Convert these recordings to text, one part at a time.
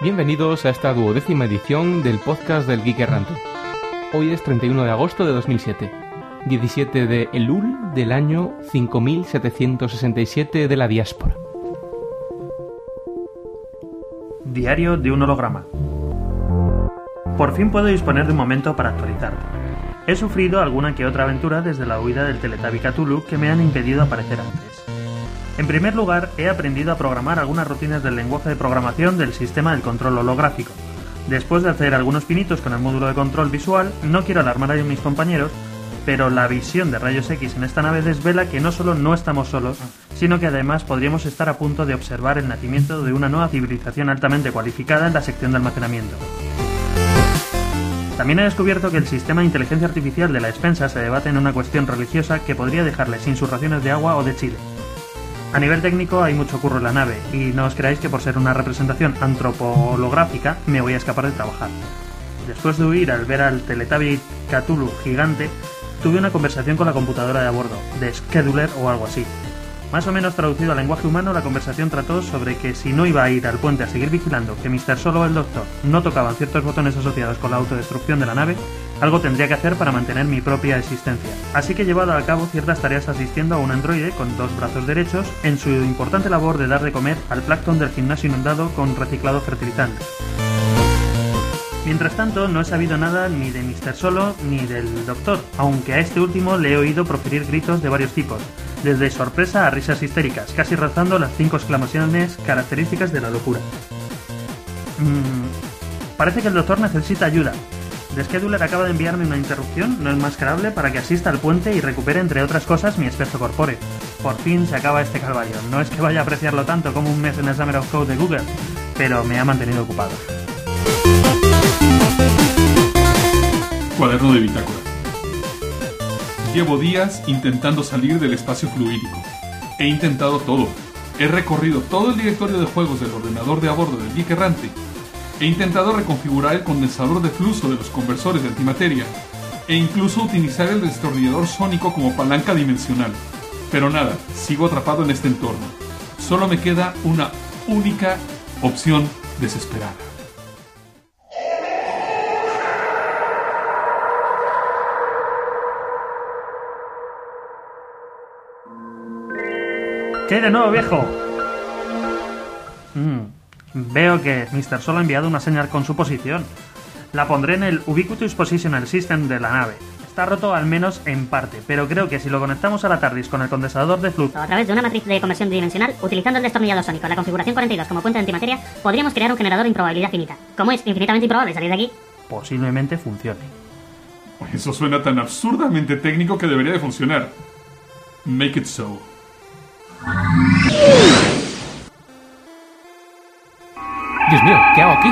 Bienvenidos a esta duodécima edición del podcast del Geek Errante. Hoy es 31 de agosto de 2007, 17 de Elul del año 5767 de la diáspora. Diario de un holograma. Por fin puedo disponer de un momento para actualizarte. He sufrido alguna que otra aventura desde la huida del Teletubby Cthulhu que me han impedido aparecer antes. En primer lugar, he aprendido a programar algunas rutinas del lenguaje de programación del sistema del control holográfico. Después de hacer algunos pinitos con el módulo de control visual, no quiero alarmar a mis compañeros, pero la visión de rayos X en esta nave desvela que no solo no estamos solos, sino que además podríamos estar a punto de observar el nacimiento de una nueva civilización altamente cualificada en la sección de almacenamiento. También he descubierto que el sistema de inteligencia artificial de la despensa se debate en una cuestión religiosa que podría dejarle sin sus raciones de agua o de chile. A nivel técnico hay mucho curro en la nave y no os creáis que por ser una representación antropolográfica me voy a escapar de trabajar. Después de huir al ver al Teletubby Cthulhu gigante, tuve una conversación con la computadora de a bordo, de Scheduler o algo así. Más o menos traducido al lenguaje humano, la conversación trató sobre que si no iba a ir al puente a seguir vigilando que Mr. Solo o el Doctor no tocaban ciertos botones asociados con la autodestrucción de la nave, algo tendría que hacer para mantener mi propia existencia. Así que he llevado a cabo ciertas tareas asistiendo a un androide con dos brazos derechos en su importante labor de dar de comer al plancton del gimnasio inundado con reciclado fertilizante. Mientras tanto, no he sabido nada ni de Mr. Solo ni del Doctor, aunque a este último le he oído proferir gritos de varios tipos, desde sorpresa a risas histéricas, casi rozando las cinco exclamaciones características de la locura. Mm, parece que el Doctor necesita ayuda. The Scheduler acaba de enviarme una interrupción no enmascarable para que asista al puente y recupere, entre otras cosas, mi aspecto corpóreo. Por fin se acaba este calvario. No es que vaya a apreciarlo tanto como un mes en el Summer of Code de Google, pero me ha mantenido ocupado. Cuaderno de bitácora. Llevo días intentando salir del espacio fluídico. He intentado todo. He recorrido todo el directorio de juegos del ordenador de a bordo del Geek Errante. He intentado reconfigurar el condensador de flujo de los conversores de antimateria. E incluso utilizar el destornillador sónico como palanca dimensional. Pero nada, sigo atrapado en este entorno. Solo me queda una única opción desesperada. ¿Qué hay de nuevo, viejo? Mm, veo que Mr. Solo ha enviado una señal con su posición. La pondré en el Ubiquitous Positional System de la nave. Está roto al menos en parte, pero creo que si lo conectamos a la TARDIS con el condensador de flujo A través de una matriz de conversión tridimensional, utilizando el destornillador sónico en la configuración 42 como puente de antimateria, podríamos crear un generador de improbabilidad finita. Como es infinitamente improbable salir de aquí, posiblemente funcione. Eso suena tan absurdamente técnico que debería de funcionar. Make it so. Dios mío, ¿qué hago aquí?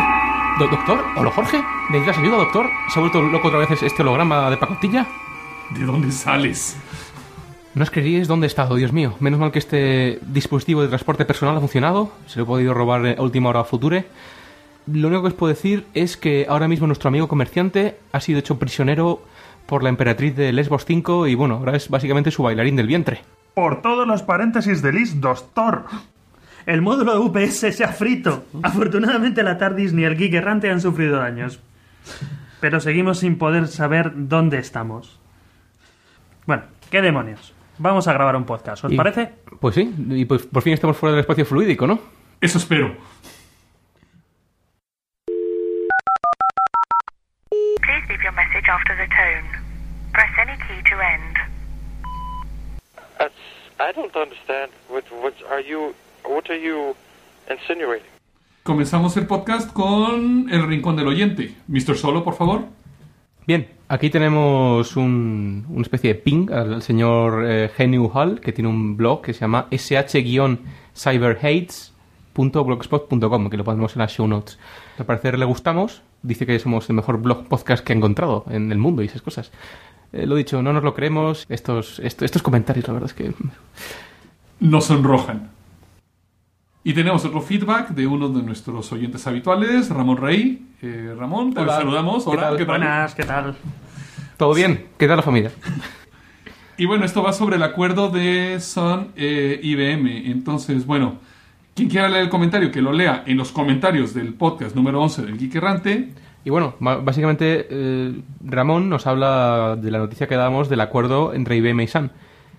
Do- ¿Doctor? ¿Hola Jorge? ¿Necesitas ayuda, doctor? ¿Se ha vuelto loco otra vez este holograma de pacotilla? ¿De dónde sales? No os creeríais dónde he estado, Dios mío. Menos mal que este dispositivo de transporte personal ha funcionado. Se lo he podido robar a última hora a Future. Lo único que os puedo decir es que ahora mismo nuestro amigo comerciante ha sido hecho prisionero por la emperatriz de Lesbos 5 y bueno, ahora es básicamente su bailarín del vientre. Por todos los paréntesis de Lis, Doctor. El módulo de UPS se ha frito. Afortunadamente la TARDIS ni el Geek Errante han sufrido daños. Pero seguimos sin poder saber dónde estamos. Bueno, ¿qué demonios? Vamos a grabar un podcast, ¿os Y- parece? Pues sí, y pues por fin estamos fuera del espacio fluídico, ¿no? Eso espero. Please leave your message after the tone. Press any key to end. I don't understand. What, what are you? What are you insinuating? Comenzamos el podcast con el rincón del oyente. Mr. Solo, por favor. Bien, aquí tenemos un- una especie de ping al señor eh, Genu Hall, que tiene un blog que se llama sh-cyberhates.blogspot.com, que lo ponemos en las show notes. Al parecer le gustamos, dice que somos el mejor blog podcast que ha encontrado en el mundo y esas cosas. Eh, lo dicho, no nos lo creemos. Estos, esto- estos comentarios, la verdad es que... Nos sonrojan. Y tenemos otro feedback de uno de nuestros oyentes habituales, Ramón Rey. Eh, Ramón, te Hola. saludamos. ¿Qué Hola, tal? ¿qué tal? Buenas, ¿qué tal? Todo bien, ¿qué tal la familia? Y bueno, esto va sobre el acuerdo de Sun eh, IBM. Entonces, bueno, quien quiera leer el comentario, que lo lea en los comentarios del podcast número 11 del Geek Errante. Y bueno, básicamente eh, Ramón nos habla de la noticia que damos del acuerdo entre IBM y Sun.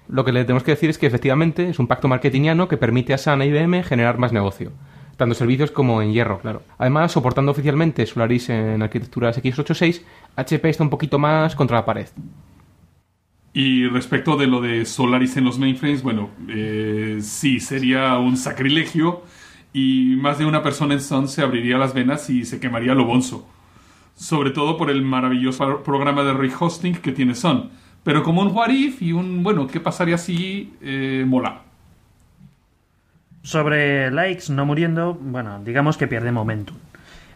Lo que le tenemos que decir es que efectivamente es un pacto marketingiano que permite a Sun e IBM generar más negocio, tanto servicios como en hierro, claro. Además, soportando oficialmente Solaris en arquitecturas x86, HP está un poquito más contra la pared. Y respecto de lo de Solaris en los mainframes, bueno, eh, sí, sería un sacrilegio y más de una persona en Sun se abriría las venas y se quemaría lo bonzo Sobre todo por el maravilloso programa de rehosting que tiene Sun. Pero como un what if y un, bueno, ¿qué pasaría si eh, mola? Sobre likes no muriendo, bueno, digamos que pierde momentum.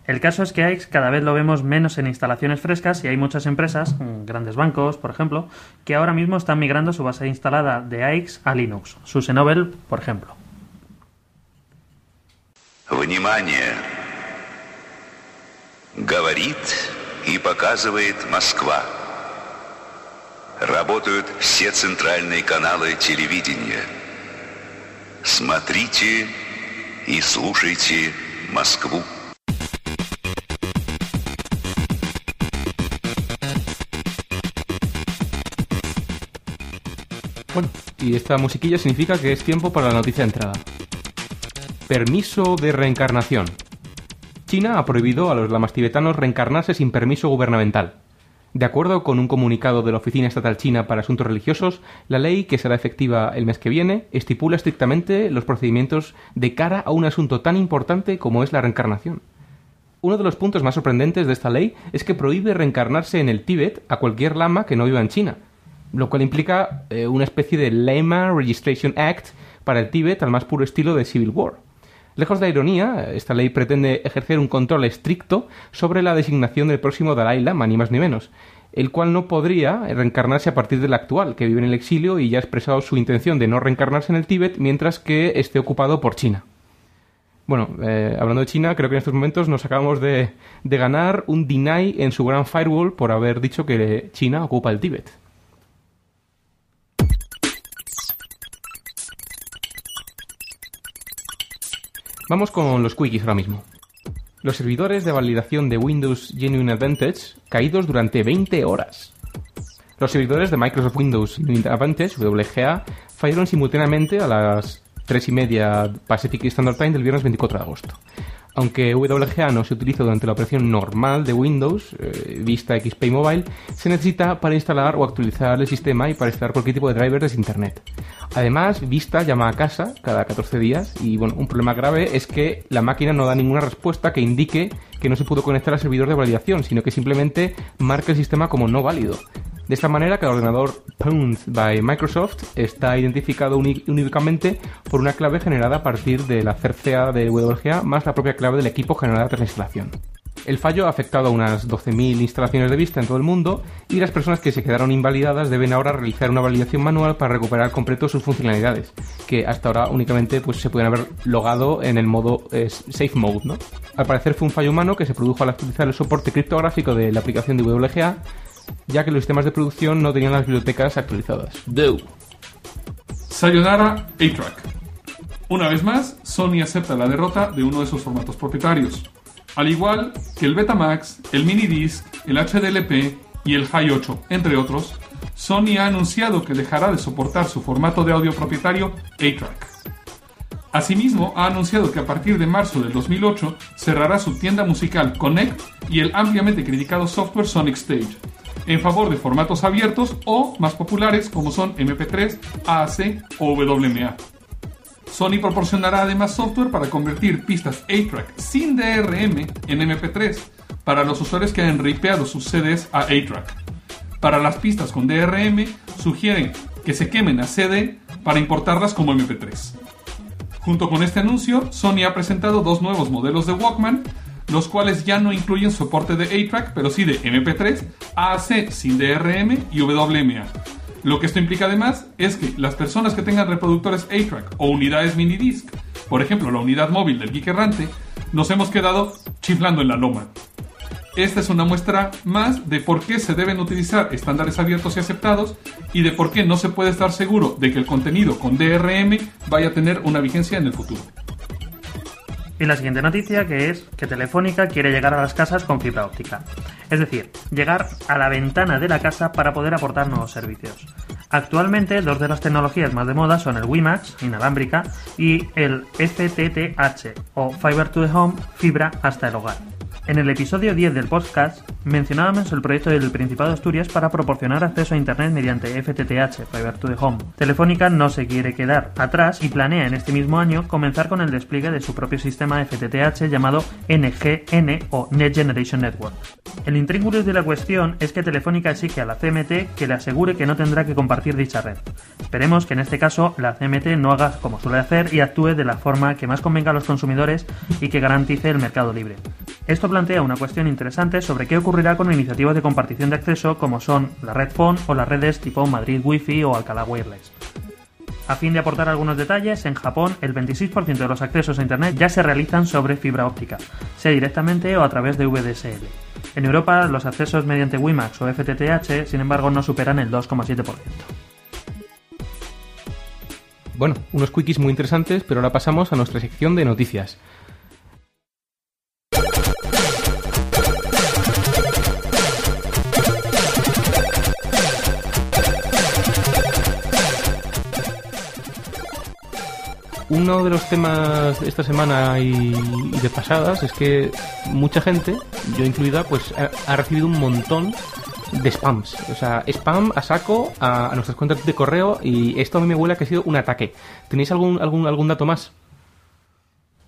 El caso es que AIX cada vez lo vemos menos en instalaciones frescas y hay muchas empresas, mm, grandes bancos, por ejemplo, que ahora mismo están migrando su base instalada de AIX a Linux. Su Xenovel, por ejemplo. Внимание! Говорит и показывает Москва. Работают все центральные каналы телевидения. Смотрите и слушайте Москву. Bueno, y esta musiquilla significa que es tiempo para la noticia entrada. Permiso de reencarnación. China ha prohibido a los lamas tibetanos reencarnarse sin permiso gubernamental. De acuerdo con un comunicado de la Oficina Estatal China para Asuntos Religiosos, la ley, que será efectiva el mes que viene, estipula estrictamente los procedimientos de cara a un asunto tan importante como es la reencarnación. Uno de los puntos más sorprendentes de esta ley es que prohíbe reencarnarse en el Tíbet a cualquier lama que no viva en China, lo cual implica eh, una especie de Lama Registration Act para el Tíbet al más puro estilo de Civil War. Lejos de la ironía, esta ley pretende ejercer un control estricto sobre la designación del próximo Dalai Lama, ni más ni menos, el cual no podría reencarnarse a partir del actual, que vive en el exilio y ya ha expresado su intención de no reencarnarse en el Tíbet mientras que esté ocupado por China. Bueno, eh, hablando de China, creo que en estos momentos nos acabamos de, de ganar un deny en su gran firewall por haber dicho que China ocupa el Tíbet. Vamos con los quickies ahora mismo. Los servidores de validación de Windows Genuine Advantage caídos durante 20 horas. Los servidores de Microsoft Windows Genuine Advantage, WGA, fallaron simultáneamente a las 3 y media Pacific Standard Time del viernes 24 de agosto. Aunque WGA no se utiliza durante la operación normal de Windows, eh, Vista XP y Mobile, se necesita para instalar o actualizar el sistema y para instalar cualquier tipo de driver desde Internet. Además, Vista llama a casa cada 14 días y bueno, un problema grave es que la máquina no da ninguna respuesta que indique que no se pudo conectar al servidor de validación, sino que simplemente marca el sistema como no válido. De esta manera, cada ordenador Pwned by Microsoft está identificado únicamente por una clave generada a partir de la CERCA de WGA más la propia clave del equipo generada tras la instalación. El fallo ha afectado a unas 12.000 instalaciones de Vista en todo el mundo y las personas que se quedaron invalidadas deben ahora realizar una validación manual para recuperar completo sus funcionalidades, que hasta ahora únicamente pues, se pueden haber logado en el modo eh, Safe Mode. Al parecer fue un fallo humano que se produjo al actualizar el soporte criptográfico de la aplicación de WGA, ya que los sistemas de producción no tenían las bibliotecas actualizadas. Do. Sayonara A-Track. Una vez más, Sony acepta la derrota de uno de sus formatos propietarios. Al igual que el Betamax, el Minidisc, el HDLP y el Hi 8, entre otros, Sony ha anunciado que dejará de soportar su formato de audio propietario A-Track. Asimismo, ha anunciado que a partir de marzo del 2008 cerrará su tienda musical Connect y el ampliamente criticado software Sonic Stage, en favor de formatos abiertos o más populares como son MP3, AAC o WMA. Sony proporcionará además software para convertir pistas A-Track sin DRM en MP3 para los usuarios que han ripeado sus CDs a A-Track. Para las pistas con DRM, sugieren que se quemen a CD para importarlas como MP3. Junto con este anuncio, Sony ha presentado dos nuevos modelos de Walkman, los cuales ya no incluyen soporte de A-Track, pero sí de MP3, AAC sin DRM y WMA. Lo que esto implica además es que las personas que tengan reproductores A-Track o unidades minidisc, por ejemplo la unidad móvil del Geek Errante, nos hemos quedado chiflando en la loma. Esta es una muestra más de por qué se deben utilizar estándares abiertos y aceptados y de por qué no se puede estar seguro de que el contenido con DRM vaya a tener una vigencia en el futuro. Y la siguiente noticia que es que Telefónica quiere llegar a las casas con fibra óptica. Es decir, llegar a la ventana de la casa para poder aportar nuevos servicios. Actualmente, dos de las tecnologías más de moda son el WiMAX, inalámbrica, y el FTTH, o Fiber to the Home, fibra hasta el hogar. En el episodio 10 del podcast mencionábamos el proyecto del Principado de Asturias para proporcionar acceso a Internet mediante FTTH, Fiber to the Home. Telefónica no se quiere quedar atrás y planea en este mismo año comenzar con el despliegue de su propio sistema FTTH llamado NGN o Next Generation Network. El intríngulis de la cuestión es que Telefónica exige a la CMT que le asegure que no tendrá que compartir dicha red. Esperemos que en este caso la CMT no haga como suele hacer y actúe de la forma que más convenga a los consumidores y que garantice el mercado libre. Esto plantea una cuestión interesante sobre qué ocurrirá con iniciativas de compartición de acceso como son la red Phone o las redes tipo Madrid Wi-Fi o Alcalá Wireless. A fin de aportar algunos detalles, en Japón el 26% de los accesos a Internet ya se realizan sobre fibra óptica, sea directamente o a través de VDSL. En Europa, los accesos mediante WiMAX o FTTH, sin embargo, no superan el 2,7%. Bueno, unos quickies muy interesantes, pero ahora pasamos a nuestra sección de noticias. Uno de los temas de esta semana y, y de pasadas es que mucha gente, yo incluida, pues ha, recibido un montón de spams. O sea, spam a saco a, nuestras cuentas de correo y esto a mí me huele que ha sido un ataque. ¿Tenéis algún, algún, algún dato más?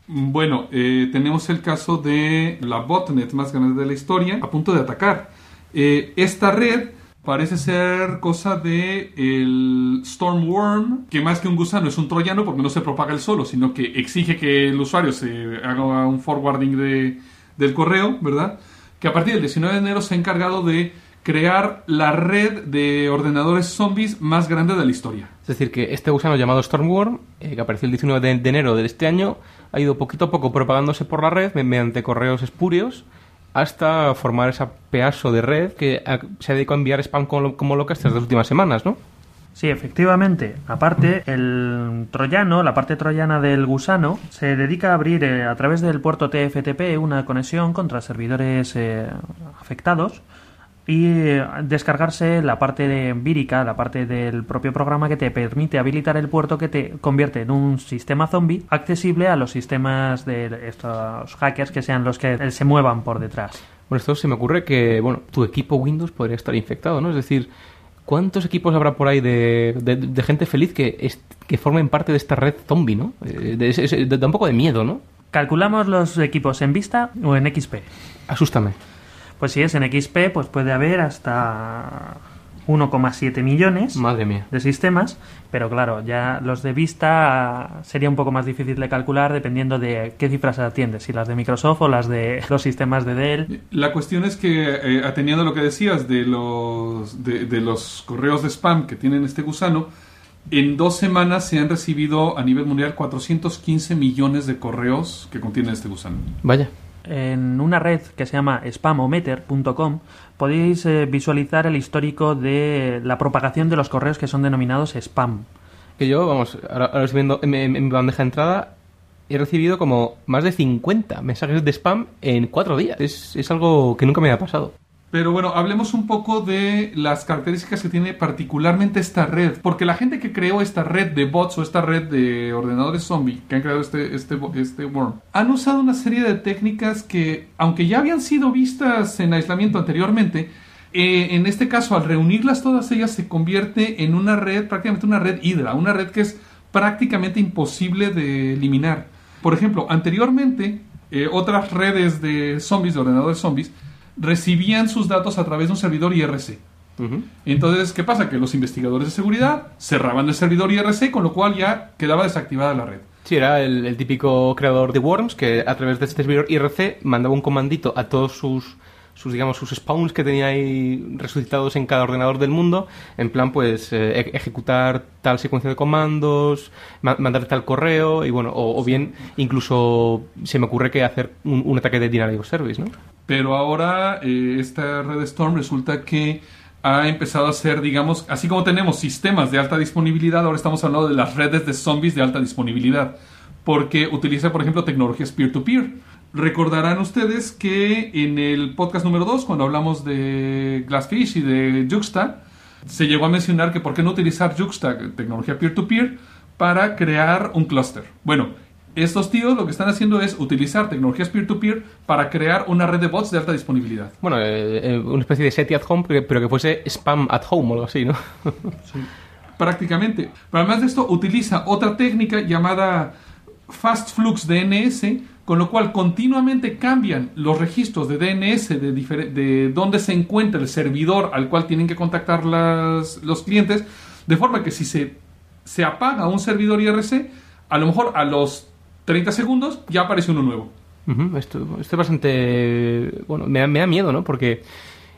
Bueno, eh, tenemos el caso de la botnet más grande de la historia a punto de atacar. Eh, esta red parece ser cosa de el Stormworm, que más que un gusano es un troyano porque no se propaga el solo, sino que exige que el usuario se haga un forwarding de, del correo, ¿verdad? Que a partir del 19 de enero se ha encargado de crear la red de ordenadores zombies más grande de la historia. Es decir, que este gusano llamado Stormworm, eh, que apareció el 19 de, enero de este año, ha ido poquito a poco propagándose por la red me- mediante correos espurios hasta formar ese pedazo de red que se ha dedicado a enviar spam como, como loca estas dos últimas semanas, ¿no? Sí, efectivamente. Aparte, el troyano, la parte troyana del gusano, se dedica a abrir eh, a través del puerto TFTP una conexión contra servidores eh, afectados y eh, descargarse la parte de vírica, la parte del propio programa que te permite habilitar el puerto que te convierte en un sistema zombie accesible a los sistemas de estos hackers que sean los que se muevan por detrás. Bueno, esto se me ocurre que, bueno, tu equipo Windows podría estar infectado, ¿no? Es decir, ¿cuántos equipos habrá por ahí de, de- de gente feliz que, es- que formen parte de esta red zombie, ¿no? Eh, da un poco de miedo, ¿no? ¿Calculamos los equipos en Vista o en XP? Asústame. Pues si es en XP, pues puede haber hasta 1,7 millones Madre mía. de sistemas, pero claro, ya los de Vista sería un poco más difícil de calcular dependiendo de qué cifras atiendes, si las de Microsoft o las de los sistemas de Dell. La cuestión es que, eh, atendiendo a lo que decías de los, de, de los correos de spam que tienen este gusano, en dos semanas se han recibido a nivel mundial 415 millones de correos que contienen este gusano. Vaya. En una red que se llama spamometer.com podéis eh, visualizar el histórico de la propagación de los correos que son denominados spam. Que yo, vamos, ahora, ahora estoy viendo en, mi bandeja de entrada, he recibido como más de 50 mensajes de spam en cuatro días. Es, es algo que nunca me había pasado. Pero bueno, hablemos un poco de las características que tiene particularmente esta red. Porque la gente que creó esta red de bots o esta red de ordenadores zombie que han creado este, este, este worm, han usado una serie de técnicas que, aunque ya habían sido vistas en aislamiento anteriormente, eh, en este caso, al reunirlas todas ellas, se convierte en una red, prácticamente una red hidra, una red que es prácticamente imposible de eliminar. Por ejemplo, anteriormente, eh, otras redes de zombies, de ordenadores zombies, recibían sus datos a través de un servidor IRC. Entonces, ¿qué pasa? Que los investigadores de seguridad cerraban el servidor IRC, con lo cual ya quedaba desactivada la red. Sí, era el, el típico creador de Worms que a través de este servidor IRC mandaba un comandito a todos sus, sus digamos sus spawns que tenía ahí resucitados en cada ordenador del mundo en plan pues eh, e- ejecutar tal secuencia de comandos ma- mandar tal correo y bueno o, bien incluso se me ocurre que hacer un, ataque de of service no Pero ahora eh, esta red Storm resulta que ha empezado a ser, digamos, así como tenemos sistemas de alta disponibilidad, ahora estamos hablando de las redes de zombies de alta disponibilidad, porque utiliza, por ejemplo, tecnologías peer-to-peer. Recordarán ustedes que en el podcast número 2, cuando hablamos de Glassfish y de Juxta, se llegó a mencionar que por qué no utilizar Juxta, tecnología peer-to-peer, para crear un clúster. Bueno, estos tíos lo que están haciendo es utilizar tecnologías peer-to-peer para crear una red de bots de alta disponibilidad. bueno eh, eh, una especie de SETI at home pero, que fuese spam at home o algo así no Prácticamente. Pero además de esto, utiliza otra técnica llamada Fast Flux DNS, con lo cual continuamente cambian los registros de DNS de, de dónde se encuentra el servidor al cual tienen que contactar las- los clientes, de forma que si se, se apaga un servidor IRC, a lo mejor a los 30 segundos ya aparece uno nuevo. Esto, esto es bastante. Bueno, me me da miedo, ¿no? Porque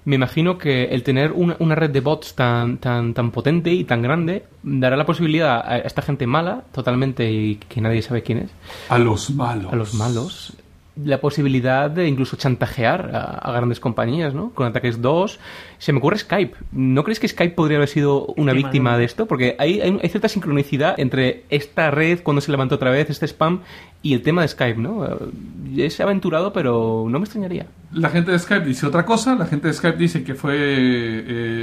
me imagino que el tener una, una red de bots tan, tan, tan potente y tan grande dará la posibilidad a esta gente mala, totalmente, y que nadie sabe quién es, A los malos. a los malos, la posibilidad de incluso chantajear a, a grandes compañías, ¿no? Con ataques 2. Se me ocurre Skype. ¿No crees que Skype podría haber sido una Víctima víctima de- de esto? Porque hay, hay, hay cierta sincronicidad entre esta red, cuando se levantó otra vez, este spam, y el tema de Skype, ¿no? Eh, Es aventurado, pero no me extrañaría. La gente de Skype dice otra cosa. La gente de Skype dice que fue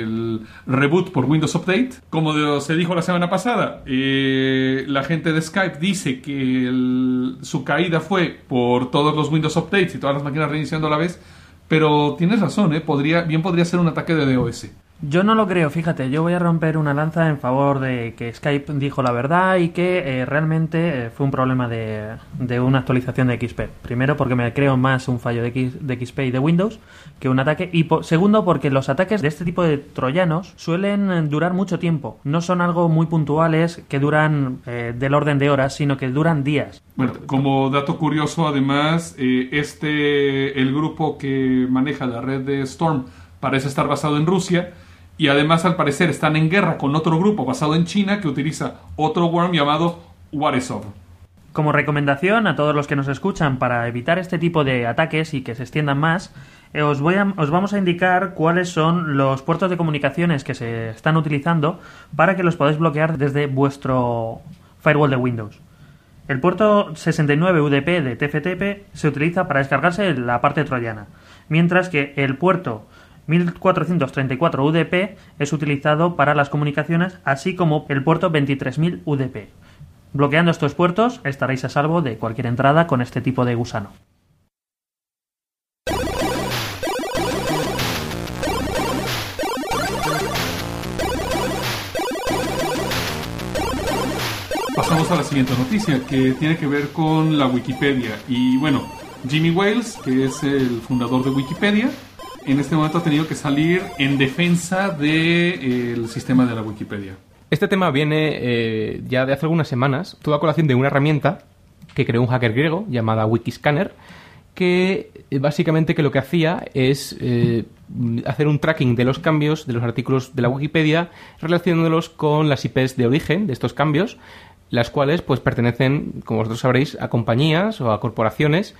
el reboot por Windows Update. Como se dijo la semana pasada, eh, la gente de Skype dice que el- su caída fue por todos los Windows Updates y todas las máquinas reiniciando a la vez. Pero tienes razón, ¿eh? Podría, bien podría ser un ataque de DOS. Yo no lo creo, fíjate, yo voy a romper una lanza en favor de que Skype dijo la verdad y que eh, realmente eh, fue un problema de, de una actualización de XP. Primero porque me creo más un fallo de, X- de XP y de Windows que un ataque. Y po- segundo porque los ataques de este tipo de troyanos suelen eh, durar mucho tiempo. No son algo muy puntuales que duran eh, del orden de horas, sino que duran días. Bueno, como dato curioso, además, este, el grupo que maneja la red de Storm parece estar basado en Rusia y además al parecer están en guerra con otro grupo basado en China que utiliza otro worm llamado Waresov. Como recomendación a todos los que nos escuchan para evitar este tipo de ataques y que se extiendan más, eh, os, voy a- os vamos a indicar cuáles son los puertos de comunicaciones que se están utilizando para que los podáis bloquear desde vuestro firewall de Windows. El puerto 69 UDP de TFTP se utiliza para descargarse la parte troyana, mientras que el puerto 1434 UDP es utilizado para las comunicaciones, así como el puerto 23000 UDP. Bloqueando estos puertos estaréis a salvo de cualquier entrada con este tipo de gusano. Pasamos a la siguiente noticia que tiene que ver con la Wikipedia. Y bueno, Jimmy Wales, que es el fundador de Wikipedia, en este momento ha tenido que salir en defensa del sistema de la Wikipedia. Este tema viene eh, ya de hace algunas semanas, toda colación de una herramienta que creó un hacker griego llamada Wikiscanner, que eh, básicamente que lo que hacía es eh, hacer un tracking de los cambios de los artículos de la Wikipedia relacionándolos con las IPs de origen de estos cambios, las cuales pues pertenecen, como vosotros sabréis, a compañías o a corporaciones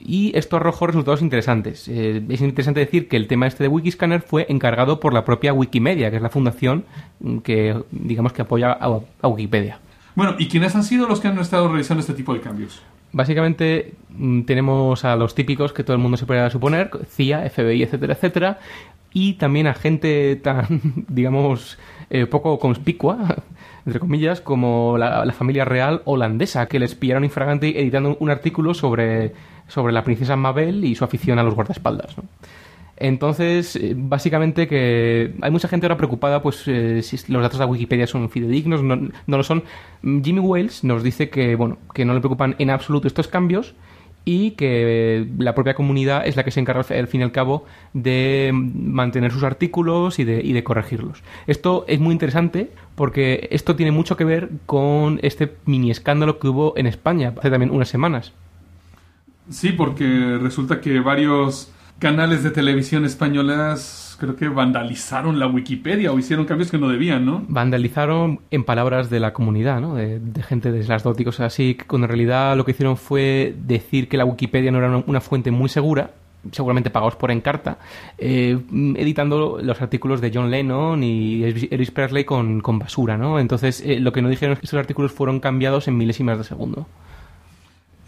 y esto arrojó resultados interesantes. Eh, es interesante decir que el tema este de Wikiscanner fue encargado por la propia Wikimedia, que es la fundación mm, que, digamos, que apoya a, a Wikipedia. Bueno, ¿y quiénes han sido los que han estado realizando este tipo de cambios? Básicamente mm, tenemos a los típicos que todo el mundo se puede suponer, CIA, FBI, etcétera, etcétera, y también a gente tan, digamos, eh, poco conspicua, entre comillas, como la, la familia real holandesa, que les pillaron infragante editando un artículo sobre, sobre la princesa Mabel y su afición a los guardaespaldas. Entonces, eh, básicamente que hay mucha gente ahora preocupada, pues eh, si los datos de Wikipedia son fidedignos, no, no lo son. Mm, Jimmy Wales nos dice que, bueno, que no le preocupan en absoluto estos cambios y que la propia comunidad es la que se encarga al fin y al cabo de mantener sus artículos y de, y de corregirlos. Esto es muy interesante porque esto tiene mucho que ver con este mini escándalo que hubo en España hace también unas semanas. Sí, porque resulta que varios canales de televisión españolas creo que vandalizaron la Wikipedia o hicieron cambios que no debían, ¿no? Vandalizaron en palabras de la comunidad, ¿no? De, gente de las dóticos así, cuando en realidad lo que hicieron fue decir que la Wikipedia no era una, una fuente muy segura, seguramente pagados por Encarta, eh, editando los artículos de John Lennon y Elvis Presley con, con basura, ¿no? Entonces, eh, lo que no dijeron es que esos artículos fueron cambiados en milésimas de segundo.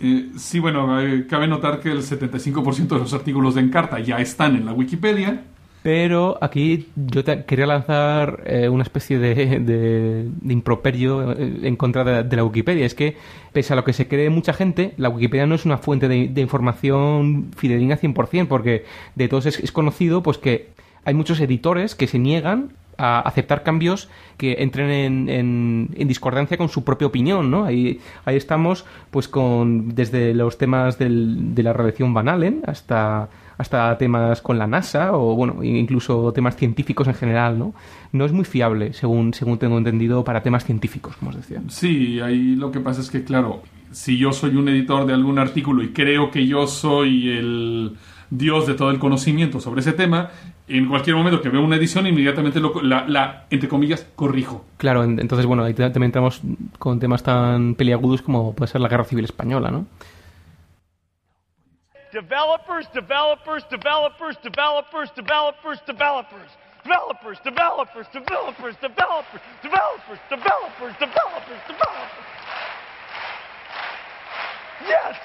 Eh, sí, bueno, eh, cabe notar que el 75% de los artículos de Encarta ya están en la Wikipedia. Pero aquí yo te- quería lanzar eh, una especie de, de- de improperio eh, en contra de, de la Wikipedia. Es que, pese a lo que se cree mucha gente, la Wikipedia no es una fuente de, información fidedigna 100%, porque de todos es, es conocido pues que hay muchos editores que se niegan a aceptar cambios que entren en, en- en discordancia con su propia opinión, ¿no? Ahí, ahí estamos, pues, con desde los temas del- de la radiación Van Allen hasta, hasta temas con la NASA o, bueno, incluso temas científicos en general, ¿no? No es muy fiable, según, según tengo entendido, para temas científicos, como os decía. Sí, ahí lo que pasa es que, claro, si yo soy un editor de algún artículo y creo que yo soy el dios de todo el conocimiento sobre ese tema, en cualquier momento que veo una edición, inmediatamente lo, la, la, entre comillas, corrijo. Claro, en- entonces, bueno, ahí también entramos con temas tan peliagudos como puede ser la Guerra Civil Española, ¿no? Developers, developers, developers, developers, developers, developers. Developers, developers, developers, developers, developers, developers, developers, developers. Yes!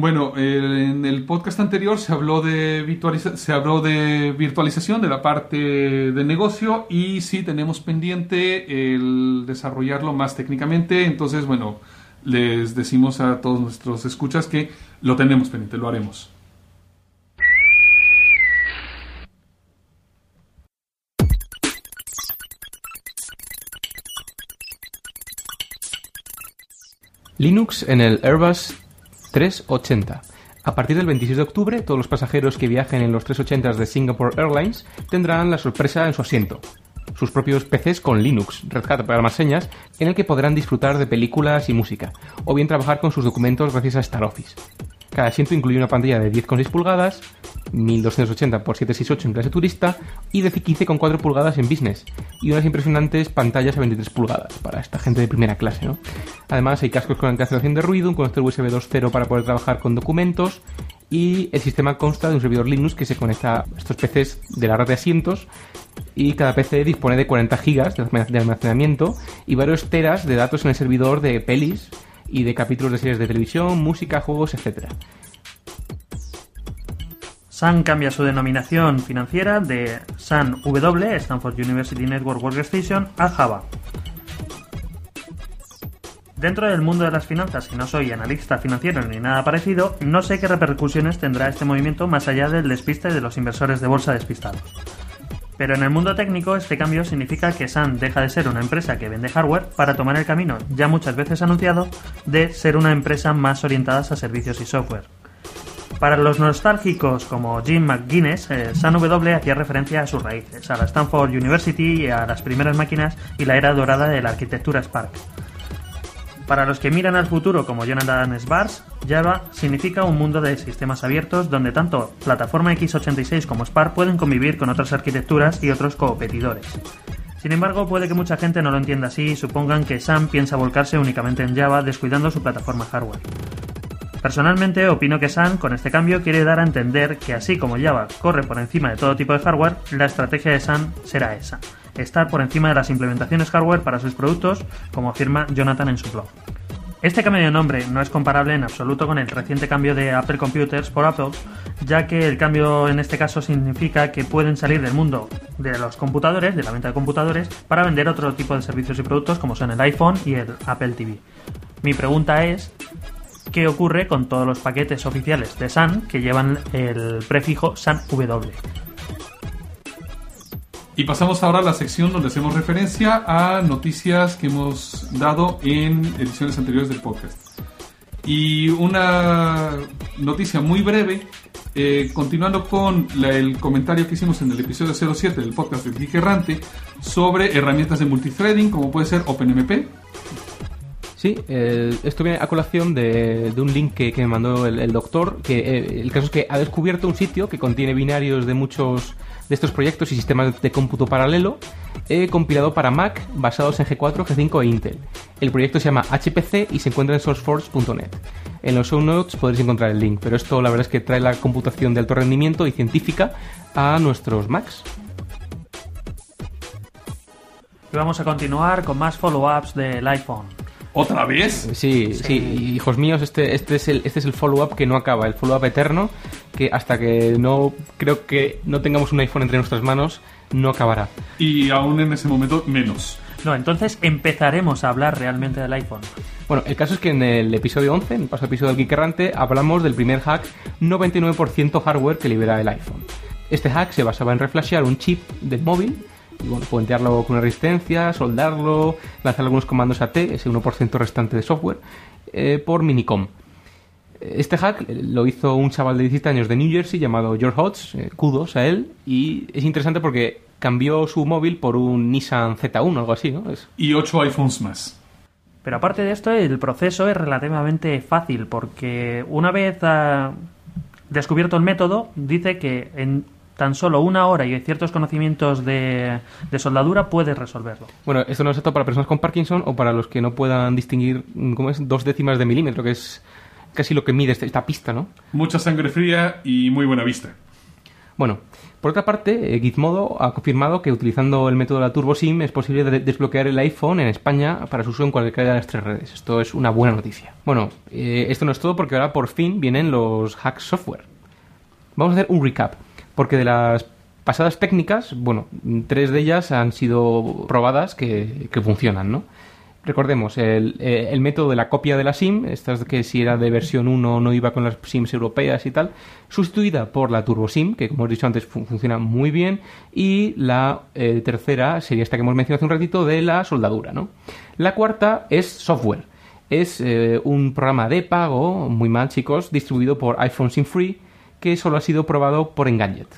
Bueno, en el podcast anterior se habló de virtualiza- se habló de virtualización de la parte de negocio y sí tenemos pendiente el desarrollarlo más técnicamente. Entonces, bueno, les decimos a todos nuestros escuchas que lo tenemos pendiente, lo haremos. Linux en el Airbus 380. A partir del 26 de octubre, todos los pasajeros que viajen en los 380 de Singapore Airlines tendrán la sorpresa en su asiento. Sus propios PCs con Linux, Red Hat para más señas, en el que podrán disfrutar de películas y música, o bien trabajar con sus documentos gracias a StarOffice. Cada asiento incluye una pantalla de 10,6 pulgadas, 1280 x 768 en clase turista y de 15,4 pulgadas en business, y unas impresionantes pantallas a 23 pulgadas para esta gente de primera clase. ¿no? Además, hay cascos con cancelación de ruido, un conector USB 2.0 para poder trabajar con documentos, y el sistema consta de un servidor Linux que se conecta a estos PCs de la red de asientos y cada PC dispone de 40 GB de almacenamiento y varios teras de datos en el servidor de pelis y de capítulos de series de televisión, música, juegos, etc. Sun cambia su denominación financiera de Sun W, Stanford University Network Workstation, a Java. Dentro del mundo de las finanzas, y no soy analista financiero ni nada parecido, no sé qué repercusiones tendrá este movimiento más allá del despiste de los inversores de bolsa despistados. Pero en el mundo técnico este cambio significa que Sun deja de ser una empresa que vende hardware para tomar el camino, ya muchas veces anunciado, de ser una empresa más orientada a servicios y software. Para los nostálgicos como Jim McGuinness, eh, Sun W hacía referencia a sus raíces, a la Stanford University, a las primeras máquinas y la era dorada de la arquitectura Spark. Para los que miran al futuro como Jonathan Svars, Java significa un mundo de sistemas abiertos donde tanto plataforma x86 como Spark pueden convivir con otras arquitecturas y otros competidores. Sin embargo, puede que mucha gente no lo entienda así y supongan que Sam piensa volcarse únicamente en Java descuidando su plataforma hardware. Personalmente opino que Sun con este cambio quiere dar a entender que así como Java corre por encima de todo tipo de hardware, la estrategia de Sun será esa, estar por encima de las implementaciones hardware para sus productos, como afirma Jonathan en su blog. Este cambio de nombre no es comparable en absoluto con el reciente cambio de Apple Computers por Apple, ya que el cambio en este caso significa que pueden salir del mundo de los computadores, de la venta de computadores, para vender otro tipo de servicios y productos como son el iPhone y el Apple TV. Mi pregunta es, ¿qué ocurre con todos los paquetes oficiales de Sun que llevan el prefijo Sun W? Y pasamos ahora a la sección donde hacemos referencia a noticias que hemos dado en ediciones anteriores del podcast. Y una noticia muy breve, eh, continuando con el comentario que hicimos en el episodio 07 del podcast del Geek Errante sobre herramientas de multithreading como puede ser OpenMP. Sí, eh, esto viene a colación de, de un link que, que me mandó el, el doctor, que eh, el caso es que ha descubierto un sitio que contiene binarios de muchos de estos proyectos y sistemas de cómputo paralelo eh, compilado para Mac basados en G4, G5 e Intel. El proyecto se llama HPC y se encuentra en sourceforge.net. En los show notes podréis encontrar el link, pero esto la verdad es que trae la computación de alto rendimiento y científica a nuestros Macs. Y vamos a continuar con más follow-ups del iPhone. ¿Otra vez? Sí, sí, hijos míos, este, este es el, este es el follow-up que no acaba, el follow-up eterno, que hasta que no creo que no tengamos un iPhone entre nuestras manos, no acabará. Y aún en ese momento menos. No, entonces empezaremos a hablar realmente del iPhone. Bueno, el caso es que en el episodio 11, en el pasado episodio del Geek Errante, hablamos del primer hack 99% hardware que libera el iPhone. Este hack se basaba en reflashear un chip del móvil y bueno, puentearlo con una resistencia, soldarlo, lanzar algunos comandos AT, ese 1% restante de software, eh, por Minicom. Este hack lo hizo un chaval de 17 años de New Jersey llamado George Hodge, eh, kudos a él, y es interesante porque cambió su móvil por un Nissan Z1 o algo así, ¿no? Es- Y ocho iPhones más. Pero aparte de esto, el proceso es relativamente fácil porque una vez ah, descubierto el método, dice que en tan solo una hora y ciertos conocimientos de, de soldadura puedes resolverlo. Bueno, esto no es apto para personas con Parkinson o para los que no puedan distinguir, mm, ¿cómo es? Dos décimas de milímetro, que es casi lo que mide este- esta pista, ¿no? Mucha sangre fría y muy buena vista. Bueno, por otra parte, eh, Gizmodo ha confirmado que utilizando el método de la Turbo SIM es posible de- desbloquear el iPhone en España para su uso en cualquiera de las tres redes. Esto es una buena noticia. Bueno, eh, esto no es todo porque ahora por fin vienen los hacks software. Vamos a hacer un recap, porque de las pasadas técnicas, bueno, tres de ellas han sido probadas que, que funcionan, ¿no? Recordemos, el, eh, el método de la copia de la SIM, esta es que si era de versión 1 no iba con las SIMs europeas y tal, sustituida por la Turbo SIM, que como he dicho antes fun- funciona muy bien, y la eh, tercera sería esta que hemos mencionado hace un ratito de la soldadura, ¿no? La cuarta es software. Es eh, un programa de pago, muy mal chicos, distribuido por iPhone SIM Free, que solo ha sido probado por Engadget.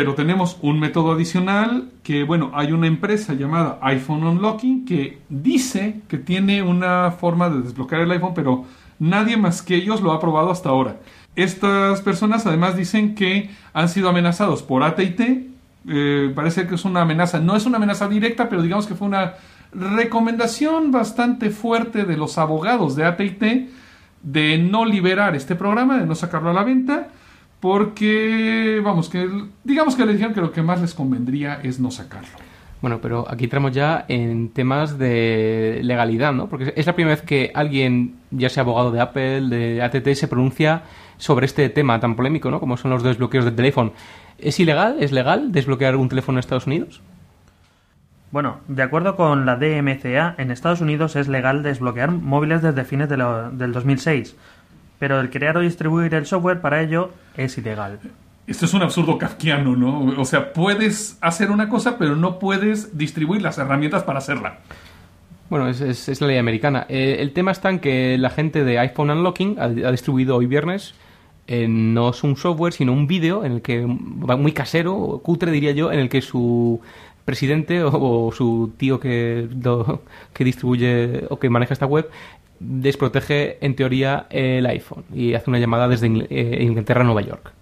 Pero tenemos un método adicional que, bueno, hay una empresa llamada iPhone Unlocking que dice que tiene una forma de desbloquear el iPhone, pero nadie más que ellos lo ha probado hasta ahora. Estas personas además dicen que han sido amenazados por AT&T. Eh, parece que es una amenaza, no es una amenaza directa, pero digamos que fue una recomendación bastante fuerte de los abogados de AT&T de no liberar este programa, de no sacarlo a la venta, porque, vamos, que digamos que le dijeron que lo que más les convendría es no sacarlo. Bueno, pero aquí entramos ya en temas de legalidad, ¿no? Porque es la primera vez que alguien, ya sea abogado de Apple, de ATT, se pronuncia sobre este tema tan polémico, ¿no? Como son los desbloqueos del teléfono. ¿Es ilegal? ¿Es legal desbloquear un teléfono en Estados Unidos? Bueno, de acuerdo con la DMCA, en Estados Unidos es legal desbloquear móviles desde fines de lo- del 2006, pero el crear o distribuir el software para ello es ilegal. Esto es un absurdo kafkiano, ¿no? O sea, puedes hacer una cosa, pero no puedes distribuir las herramientas para hacerla. Bueno, es, es- es la ley americana. Eh, el tema está en que la gente de iPhone Unlocking ha, ha distribuido hoy viernes eh, no es un software, sino un vídeo en el que va muy casero, cutre diría yo, en el que su presidente o, o su tío que, que distribuye o que maneja esta web desprotege en teoría el iPhone y hace una llamada desde eh, Inglaterra a Nueva York.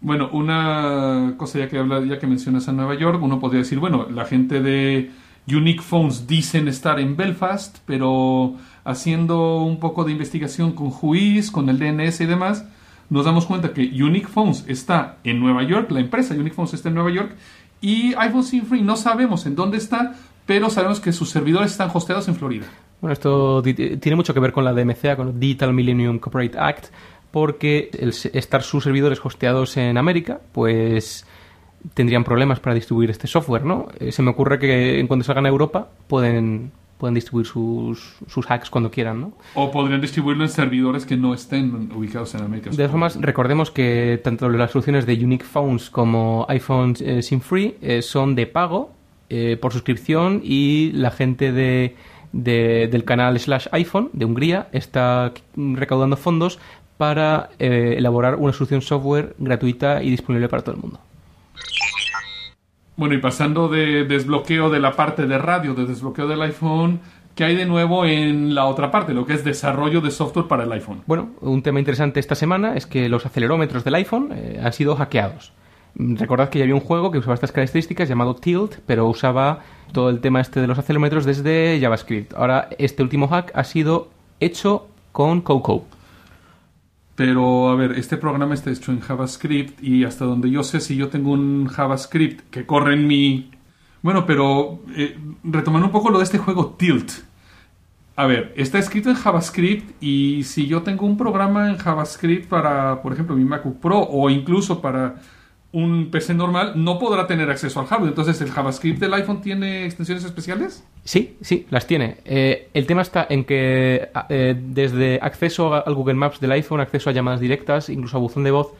Bueno, una cosa ya que habla, ya que mencionas a Nueva York, uno podría decir, bueno, la gente de Unique Phones dicen estar en Belfast, pero haciendo un poco de investigación con Juiz, con el DNS y demás, nos damos cuenta que Unique Phones está en Nueva York, la empresa Unique Phones está en Nueva York, y iPhone SIM Free no sabemos en dónde está, pero sabemos que sus servidores están hosteados en Florida. Bueno, esto tiene mucho que ver con la DMCA, con el Digital Millennium Copyright Act, porque el estar sus servidores hosteados en América, pues tendrían problemas para distribuir este software, ¿no? Eh, se me ocurre que en cuanto salgan a Europa pueden, pueden distribuir sus, sus hacks cuando quieran, ¿no? O podrían distribuirlo en servidores que no estén ubicados en América. De todas formas, recordemos que tanto las soluciones de Unique Phones como iPhone eh, SIM Free eh, son de pago eh, por suscripción y la gente de, de- del canal slash iPhone de Hungría está recaudando fondos para eh, elaborar una solución software gratuita y disponible para todo el mundo. Bueno, y pasando de desbloqueo de la parte de radio, de desbloqueo del iPhone, ¿qué hay de nuevo en la otra parte, lo que es desarrollo de software para el iPhone? Bueno, un tema interesante esta semana es que los acelerómetros del iPhone eh, han sido hackeados. Recordad que ya había un juego que usaba estas características llamado Tilt, pero usaba todo el tema este de los acelerómetros desde JavaScript. Ahora, este último hack ha sido hecho con Coco. Pero, a ver, este programa está hecho en JavaScript y hasta donde yo sé, si yo tengo un JavaScript que corre en mi... Bueno, pero eh, retomando un poco lo de este juego Tilt. A ver, está escrito en JavaScript y si yo tengo un programa en JavaScript para, por ejemplo, mi MacBook Pro o incluso para un PC normal, no podrá tener acceso al hardware. Entonces, ¿el JavaScript del iPhone tiene extensiones especiales? Sí, sí, las tiene. Eh, el tema está en que eh, desde acceso al Google Maps del iPhone, acceso a llamadas directas, incluso a buzón de voz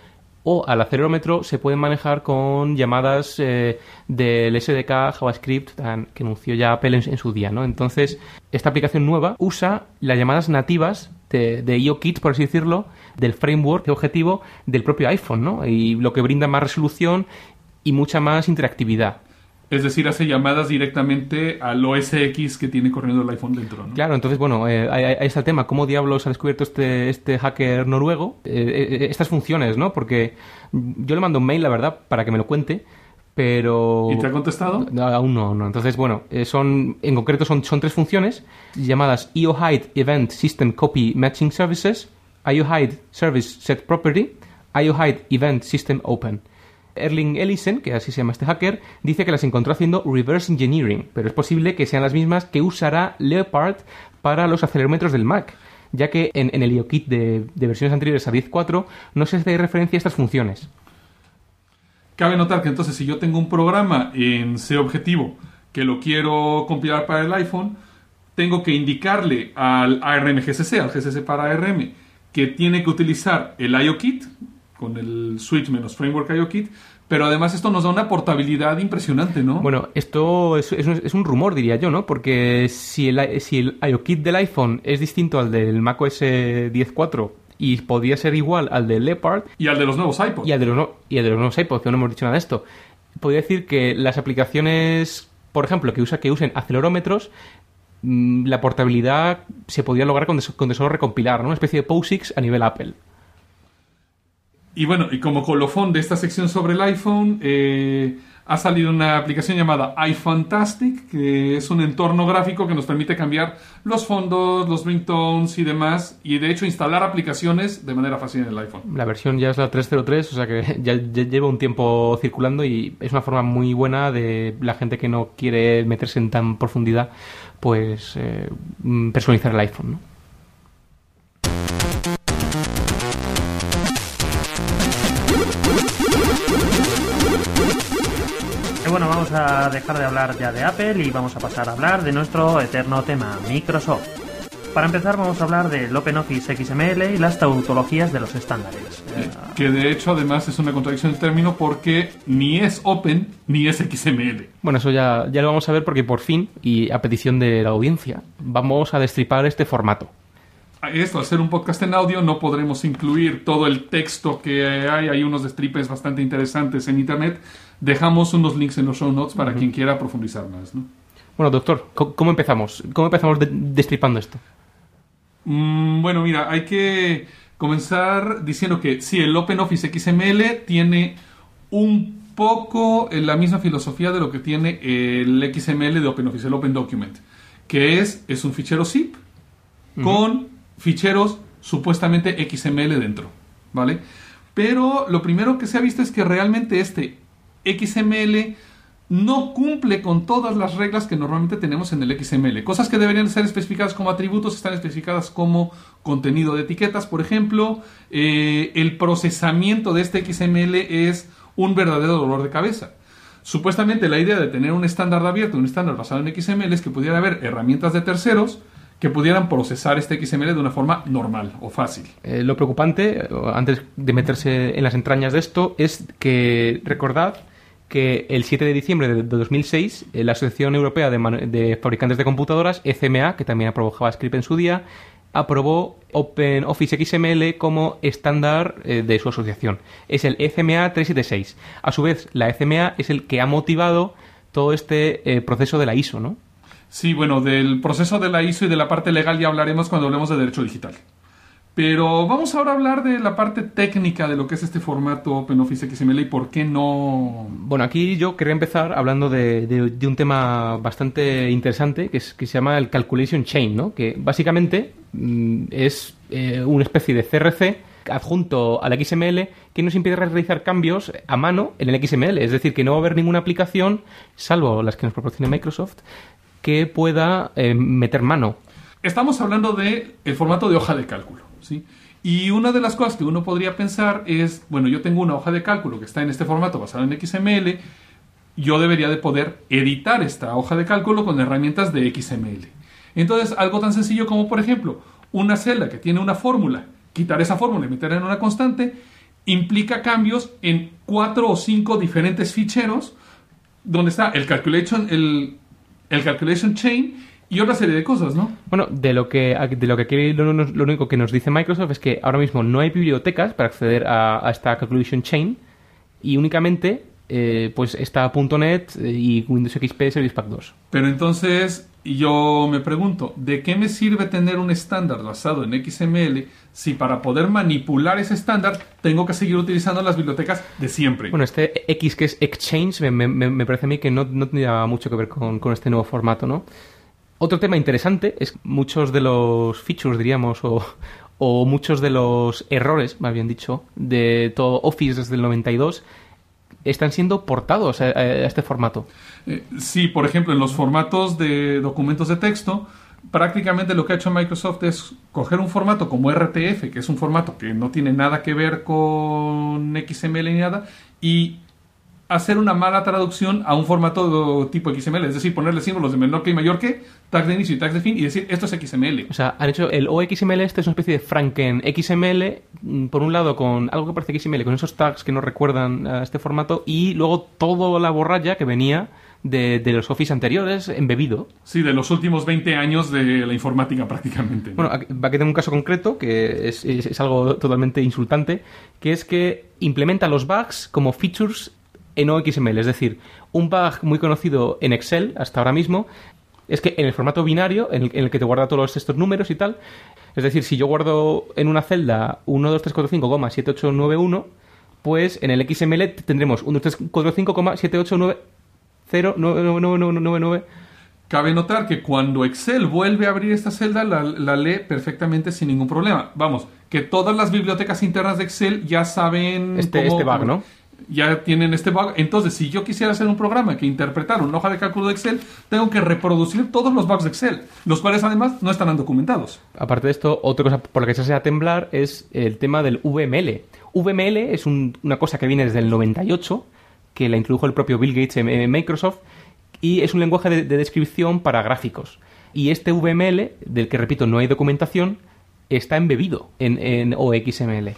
o al acelerómetro, se pueden manejar con llamadas eh, del SDK JavaScript que anunció ya Apple en, en su día. ¿no? Entonces, esta aplicación nueva usa las llamadas nativas de, de IOKit, por así decirlo, del framework de objetivo del propio iPhone, ¿no? Y lo que brinda más resolución y mucha más interactividad. Es decir, hace llamadas directamente al OS X que tiene corriendo el iPhone dentro, ¿no? Claro, entonces, bueno, eh, ahí, está el tema. ¿Cómo diablos ha descubierto este, este hacker noruego eh, eh, estas funciones, no? Porque yo le mando un mail, la verdad, para que me lo cuente, pero... ¿Y te ha contestado? No, aún no, no. Entonces, bueno, eh, son, en concreto son, son tres funciones llamadas IOHIDE Event System Copy Matching Services, IOHIDE Service Set Property, IOHIDE Event System Open. Erling Ellison, que así se llama este hacker, dice que las encontró haciendo reverse engineering, pero es posible que sean las mismas que usará Leopard para los acelerómetros del Mac, ya que en, en el IOKit de, de versiones anteriores a 10.4 no se hace referencia a estas funciones. Cabe notar que entonces si yo tengo un programa en C objetivo que lo quiero compilar para el iPhone, tengo que indicarle al ARM GCC, al GCC para ARM, que tiene que utilizar el IOKit con el switch menos framework IOKit, pero además esto nos da una portabilidad impresionante, ¿no? Bueno, esto es, un- rumor, diría yo, ¿no? Porque si el, si el IOKit del iPhone es distinto al del macOS 10.4 y podría ser igual al del Leopard y al de los nuevos iPods. y al de los, no- y al de los nuevos iPods, que no hemos dicho nada de esto, podría decir que las aplicaciones, por ejemplo, que, usa, que usen acelerómetros, mm, la portabilidad se podría lograr con, de, con de solo recompilar, ¿no? Una especie de POSIX a nivel Apple. Y bueno, y como colofón de esta sección sobre el iPhone, eh, ha salido una aplicación llamada iFantastic, que es un entorno gráfico que nos permite cambiar los fondos, los ringtones y demás, y de hecho instalar aplicaciones de manera fácil en el iPhone. La versión ya es la 303, o sea que ya, lleva un tiempo circulando y es una forma muy buena de la gente que no quiere meterse en tan profundidad, pues eh, mm, personalizar el iPhone, ¿no? Bueno, vamos a dejar de hablar ya de Apple y vamos a pasar a hablar de nuestro eterno tema, Microsoft. Para empezar vamos a hablar del OpenOffice XML y las tautologías de los estándares. Que de hecho además es una contradicción de término porque ni es Open ni es XML. Bueno, eso ya, ya lo vamos a ver porque por fin, y a petición de la audiencia, vamos a destripar este formato. Esto, al ser un podcast en audio, no podremos incluir todo el texto que hay. Hay unos destripes bastante interesantes en internet. Dejamos unos links en los show notes para quien quiera profundizar más. ¿no? Bueno, doctor, ¿cómo empezamos? ¿Cómo empezamos de- destripando esto? Mm, bueno, mira, hay que comenzar diciendo que sí, el OpenOffice XML tiene un poco eh, la misma filosofía de lo que tiene el XML de OpenOffice, el Open Document, que es, es un fichero zip con ficheros supuestamente XML dentro, ¿vale? Pero lo primero que se ha visto es que realmente este XML no cumple con todas las reglas que normalmente tenemos en el XML. Cosas que deberían ser especificadas como atributos están especificadas como contenido de etiquetas, por ejemplo. Eh, el procesamiento de este XML es un verdadero dolor de cabeza. Supuestamente la idea de tener un estándar abierto, un estándar basado en XML, es que pudiera haber herramientas de terceros que pudieran procesar este XML de una forma normal o fácil. Eh, lo preocupante, eh, antes de meterse en las entrañas de esto, es que recordad que el 7 de diciembre de de 2006, eh, la Asociación Europea de, Fabricantes de Computadoras, ECMA, que también aprobó JavaScript en su día, aprobó OpenOffice XML como estándar eh, de su asociación. Es el ECMA 376. A su vez, la ECMA es el que ha motivado todo este eh, proceso de la ISO, ¿no? Sí, bueno, del proceso de la ISO y de la parte legal ya hablaremos cuando hablemos de derecho digital. Pero vamos ahora a hablar de la parte técnica de lo que es este formato OpenOffice XML y por qué no... Bueno, aquí yo quería empezar hablando de, de- de un tema bastante interesante que, es, que se llama el Calculation Chain, ¿no? Que básicamente mm, es eh, una especie de CRC adjunto al XML que nos impide realizar cambios a mano en el XML. Es decir, que no va a haber ninguna aplicación, salvo las que nos proporcione Microsoft, que pueda eh, meter mano. Estamos hablando de el formato de hoja de cálculo, Y una de las cosas que uno podría pensar es, bueno, yo tengo una hoja de cálculo que está en este formato basada en XML, yo debería de poder editar esta hoja de cálculo con herramientas de XML. Entonces, algo tan sencillo como, por ejemplo, una celda que tiene una fórmula, quitar esa fórmula y meterla en una constante, implica cambios en cuatro o cinco diferentes ficheros, donde está el calculation, el calculation chain y otra serie de cosas, ¿no? Bueno, de lo que de lo que aquí lo, lo único que nos dice Microsoft es que ahora mismo no hay bibliotecas para acceder a, a esta calculation chain y únicamente eh, pues está .NET y Windows XP Service Pack 2. Pero entonces yo me pregunto, ¿de qué me sirve tener un estándar basado en XML si para poder manipular ese estándar tengo que seguir utilizando las bibliotecas de siempre? Bueno, este X que es Exchange me, me- me parece a mí que no, no tendría mucho que ver con, con este nuevo formato, ¿no? Otro tema interesante es que muchos de los features, diríamos, o, o muchos de los errores, más bien dicho, de todo Office desde el 92 están siendo portados a, este formato. Eh, sí, por ejemplo, en los formatos de documentos de texto, prácticamente lo que ha hecho Microsoft es coger un formato como RTF, que es un formato que no tiene nada que ver con XML ni nada, y hacer una mala traducción a un formato tipo XML, es decir, ponerle símbolos de menor que y mayor que, tags de inicio y tags de fin, y decir esto es XML. O sea, han hecho el OXML, este es una especie de Franken XML, mm, por un lado con algo que parece XML, con esos tags que nos recuerdan a este formato, y luego toda la borralla que venía de, de los Office anteriores embebido. Sí, de los últimos 20 años de la informática prácticamente. ¿no? Bueno, aquí aquí tengo un caso concreto que es, es- es algo totalmente insultante, que es que implementa los bugs como features en OXML. Es decir, un bug muy conocido en Excel hasta ahora mismo es que en el formato binario, en el, en el que te guarda todos estos números y tal, es decir, si yo guardo en una celda 1, 2, 3, 4, 5, 7, 8, 9, 1, pues en el XML tendremos 1, 2, 3, 4, 5, 7, 8, 9, 0, 9, 9, 9, 9, 9, 9. Cabe notar que cuando Excel vuelve a abrir esta celda, la, la lee perfectamente sin ningún problema. Vamos, que todas las bibliotecas internas de Excel ya saben Este- este bug, ¿no? Ya tienen este bug. Entonces, si yo quisiera hacer un programa que interpretara una hoja de cálculo de Excel, tengo que reproducir todos los bugs de Excel, los cuales además no estarán documentados. Aparte de esto, otra cosa por la que se hace a temblar es el tema del VML. VML es un- una cosa que viene desde el 98, que la introdujo el propio Bill Gates en, en Microsoft, y es un lenguaje de, de descripción para gráficos. Y este VML, del que repito no hay documentación, está embebido en, en OXML.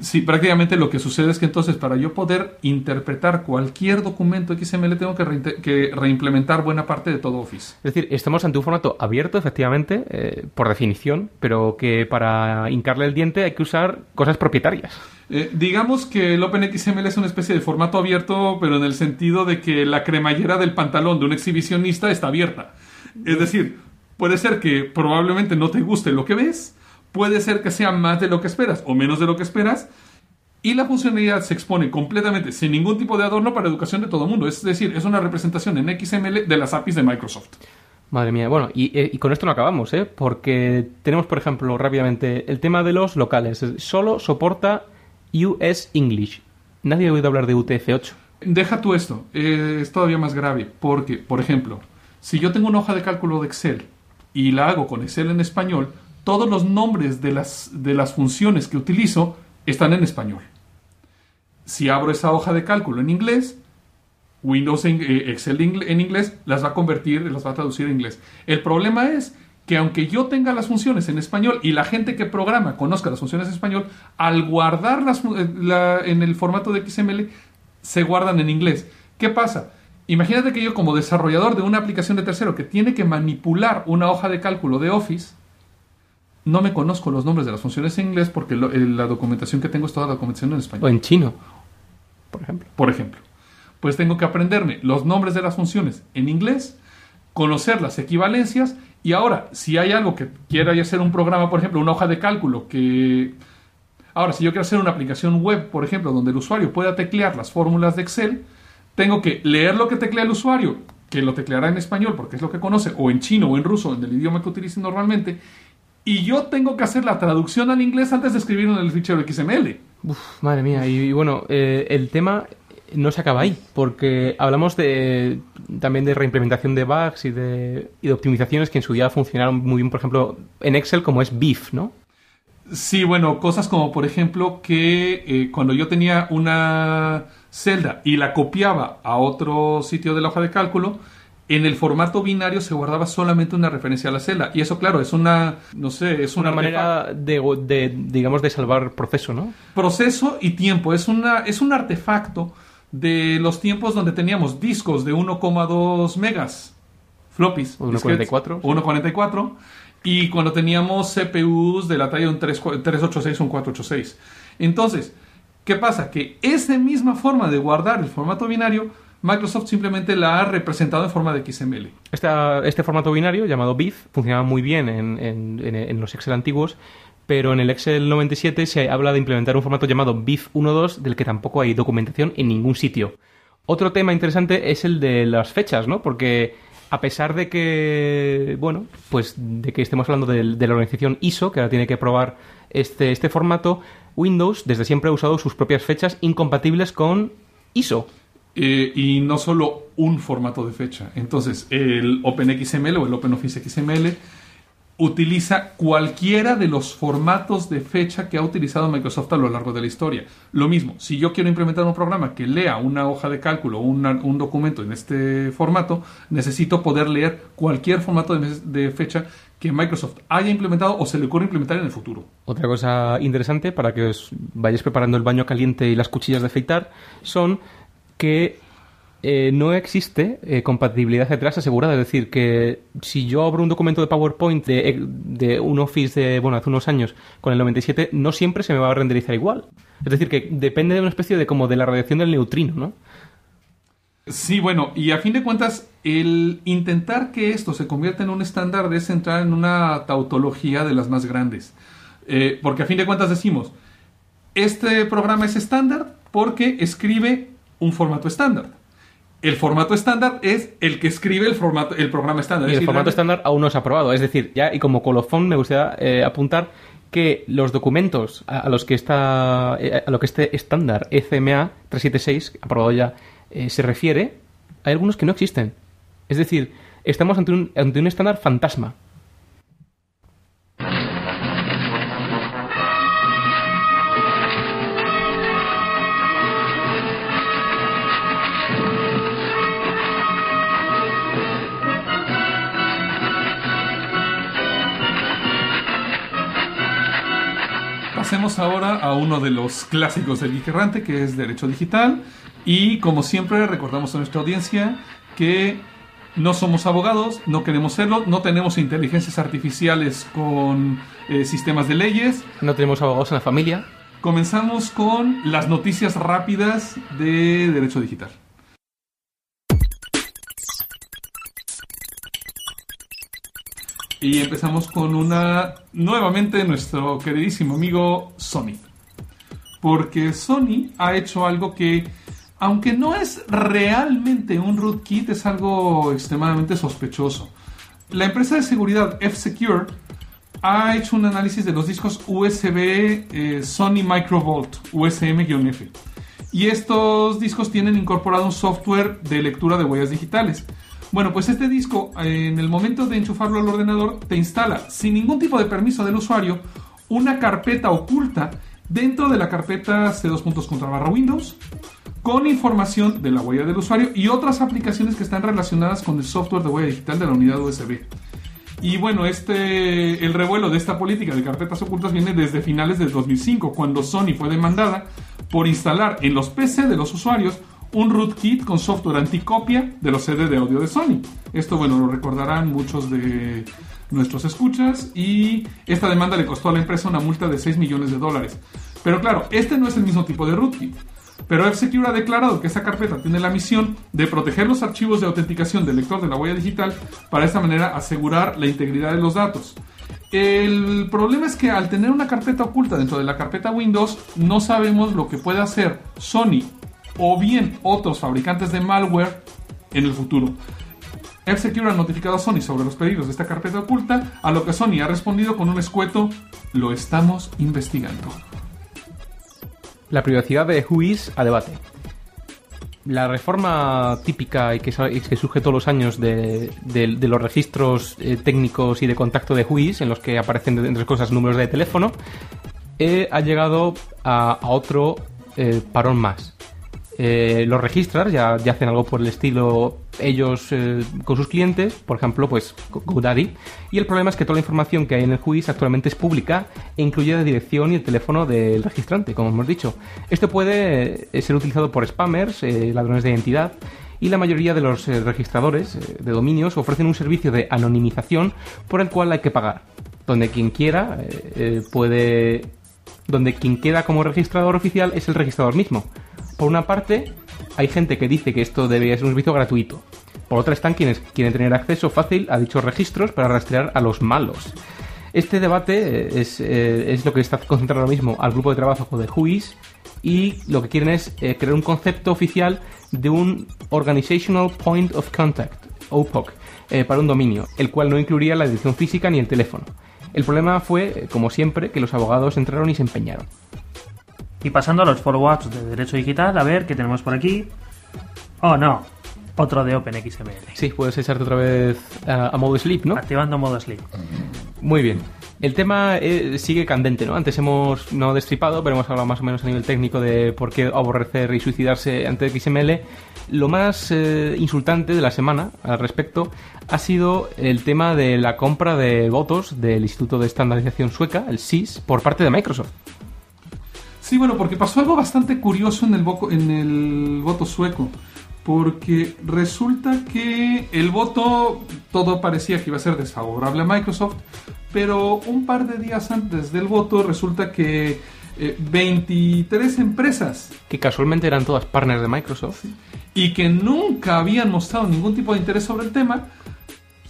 Sí, prácticamente lo que sucede es que entonces para yo poder interpretar cualquier documento XML tengo que, reinte- que reimplementar buena parte de todo Office. Es decir, estamos ante un formato abierto, efectivamente, eh, por definición, pero que para hincarle el diente hay que usar cosas propietarias. Eh, digamos que el OpenXML es una especie de formato abierto, pero en el sentido de que la cremallera del pantalón de un exhibicionista está abierta. Es decir, puede ser que probablemente no te guste lo que ves, puede ser que sea más de lo que esperas o menos de lo que esperas, y la funcionalidad se expone completamente sin ningún tipo de adorno para educación de todo el mundo. Es decir, es una representación en XML de las APIs de Microsoft. Madre mía, bueno, y, eh, y con esto no acabamos, ¿eh? Porque tenemos, por ejemplo, rápidamente el tema de los locales. Solo soporta US English. Nadie ha oído hablar de UTF-8. Deja tú esto, eh, es todavía más grave, porque, por ejemplo, si yo tengo una hoja de cálculo de Excel y la hago con Excel en español, todos los nombres de las, de las funciones que utilizo están en español. Si abro esa hoja de cálculo en inglés, Windows eh, Excel en inglés las va a convertir, las va a traducir en inglés. El problema es que aunque yo tenga las funciones en español y la gente que programa conozca las funciones en español, al guardarlas eh, en el formato de XML, se guardan en inglés. ¿Qué pasa? Imagínate que yo como desarrollador de una aplicación de tercero que tiene que manipular una hoja de cálculo de Office, no me conozco los nombres de las funciones en inglés porque lo- eh, la documentación que tengo es toda la documentación en español O en chino, por ejemplo. por ejemplo. Pues tengo que aprenderme los nombres de las funciones en inglés conocer las equivalencias y ahora, si hay algo que quiera hacer un programa, por ejemplo, una hoja de cálculo que... Ahora, si yo quiero hacer una aplicación web, por ejemplo, donde el usuario pueda teclear las fórmulas de Excel, tengo que leer lo que teclea el usuario, que lo tecleará en español porque es lo que conoce, o en chino o en ruso, en el idioma que utilice normalmente, y yo tengo que hacer la traducción al inglés antes de escribirlo en el fichero XML. Uf, madre mía. Y, y bueno, eh, el tema no se acaba ahí, porque hablamos de también de reimplementación de bugs y de, y de optimizaciones que en su día funcionaron muy bien, por ejemplo, en Excel, como es BIF, ¿no? Sí, bueno, cosas como por ejemplo que eh, cuando yo tenía una celda y la copiaba a otro sitio de la hoja de cálculo, en el formato binario se guardaba solamente una referencia a la celda. Y eso, claro, es una, no sé, es Una una manera de, de, digamos, de salvar proceso, ¿no? proceso y tiempo. Es, una, es un artefacto de los tiempos donde teníamos discos de 1,2 megas, floppies. O disquetes, 1.44, sí. 1.44. Y cuando teníamos CPUs de la talla de un 3 386 o un 486. Entonces, ¿qué pasa? Que esa misma forma de guardar el formato binario, Microsoft simplemente la ha representado en forma de XML. Este formato binario, llamado BIF, funcionaba muy bien en, los Excel antiguos, pero en el Excel 97 se habla de implementar un formato llamado BIF 1.2, del que tampoco hay documentación en ningún sitio. Otro tema interesante es el de las fechas, ¿no? Porque a pesar de que, bueno, pues de que estemos hablando de, la organización ISO, que ahora tiene que probar este, este formato, Windows desde siempre ha usado sus propias fechas incompatibles con ISO. Eh, y no solo un formato de fecha. Entonces, el OpenXML o el OpenOffice XML utiliza cualquiera de los formatos de fecha que ha utilizado Microsoft a lo largo de la historia. Lo mismo, si yo quiero implementar un programa que lea una hoja de cálculo o un documento en este formato, necesito poder leer cualquier formato de, fecha que Microsoft haya implementado o se le ocurra implementar en el futuro. Otra cosa interesante para que os vayáis preparando el baño caliente y las cuchillas de afeitar son que eh, no existe eh, compatibilidad detrás asegurada. Es decir, que si yo abro un documento de PowerPoint de, de un Office de, bueno, hace unos años con el 97, no siempre se me va a renderizar igual. Es decir, que depende de una especie de como de la radiación del neutrino, ¿no? Sí, bueno, y a fin de cuentas, el intentar que esto se convierta en un estándar es entrar en una tautología de las más grandes. Eh, porque a fin de cuentas decimos, este programa es estándar porque escribe un formato estándar. El formato estándar es el que escribe el, formato, el programa estándar. Y Es el formato realmente- estándar aún no ha aprobado. Es decir, ya y como colofón me gustaría eh, apuntar que los documentos a, a los que está eh, a lo que este estándar ECMA 376 aprobado ya eh, se refiere, hay algunos que no existen. Es decir, estamos ante un, ante un estándar fantasma. Pasemos ahora a uno de los clásicos del Geek Errante, que es Derecho Digital. Y como siempre, recordamos a nuestra audiencia que no somos abogados, no queremos serlo, no tenemos inteligencias artificiales con eh, sistemas de leyes. No tenemos abogados en la familia. Comenzamos con las noticias rápidas de Derecho Digital. Y empezamos con una, nuevamente, nuestro queridísimo amigo Sony. Porque Sony ha hecho algo que, aunque no es realmente un rootkit, es algo extremadamente sospechoso. La empresa de seguridad F-Secure ha hecho un análisis de los discos USB eh, Sony Microvolt USM-F. Y estos discos tienen incorporado un software de lectura de huellas digitales. Bueno, pues este disco, eh, en el momento de enchufarlo al ordenador, te instala sin ningún tipo de permiso del usuario una carpeta oculta dentro de la carpeta C2 puntos contra barra Windows con información de la huella del usuario y otras aplicaciones que están relacionadas con el software de huella digital de la unidad USB. Y bueno, este, el revuelo de esta política de carpetas ocultas viene desde finales del 2005, cuando Sony fue demandada por instalar en los PC de los usuarios un rootkit con software anticopia de los CD de audio de Sony. Esto, bueno, lo recordarán muchos de nuestros escuchas y esta demanda le costó a la empresa una multa de 6 millones de dólares. Pero claro, este no es el mismo tipo de rootkit. Pero F-Secure ha declarado que esta carpeta tiene la misión de proteger los archivos de autenticación del lector de la huella digital para de esta manera asegurar la integridad de los datos. El problema es que al tener una carpeta oculta dentro de la carpeta Windows, no sabemos lo que puede hacer Sony o bien otros fabricantes de malware en el futuro. F-Secure ha notificado a Sony sobre los pedidos de esta carpeta oculta, a lo que Sony ha respondido con un escueto, lo estamos investigando. La privacidad de Whois a debate. La reforma típica y que, surge todos los años de, los registros eh, técnicos y de contacto de Whois, en los que aparecen, entre otras cosas, números de teléfono, eh, ha llegado a, a otro eh, parón más. Eh, los registrars ya, hacen algo por el estilo ellos eh, con sus clientes, por ejemplo, pues Go- GoDaddy. Y el problema es que toda la información que hay en el juiz actualmente es pública e incluye la dirección y el teléfono del registrante, como hemos dicho. Esto puede eh, ser utilizado por spammers, ladrones de identidad. Y la mayoría de los registradores de dominios ofrecen un servicio de anonimización por el cual hay que pagar, donde quien quiera puede donde quien queda como registrador oficial es el registrador mismo. Por una parte, hay gente que dice que esto debería ser un servicio gratuito. Por otra están quienes quieren tener acceso fácil a dichos registros para rastrear a los malos. Este debate eh, es, eh, es lo que está concentrado ahora mismo al grupo de trabajo de Whois y lo que quieren es eh, crear un concepto oficial de un Organizational Point of Contact, OPOC, para un dominio, el cual no incluiría la dirección física ni el teléfono. El problema fue, como siempre, que los abogados entraron y se empeñaron. Y pasando a los follow-ups de Derecho Digital, a ver qué tenemos por aquí. Oh, no. Otro de OpenXML. Sí, puedes echarte otra vez a, a modo sleep, ¿no? Activando modo sleep. Muy bien. El tema eh, sigue candente, ¿no? Antes hemos no destripado, pero hemos hablado más o menos a nivel técnico de por qué aborrecer y suicidarse ante XML. Lo más eh, insultante de la semana al respecto ha sido el tema de la compra de votos del Instituto de Estandarización Sueca, el SIS, por parte de Microsoft. Sí, bueno, porque pasó algo bastante curioso en el, voco- en el voto sueco. Porque resulta que el voto, todo parecía que iba a ser desfavorable a Microsoft, pero un par de días antes del voto resulta que eh, 23 empresas Que casualmente eran todas partners de Microsoft. y que nunca habían mostrado ningún tipo de interés sobre el tema,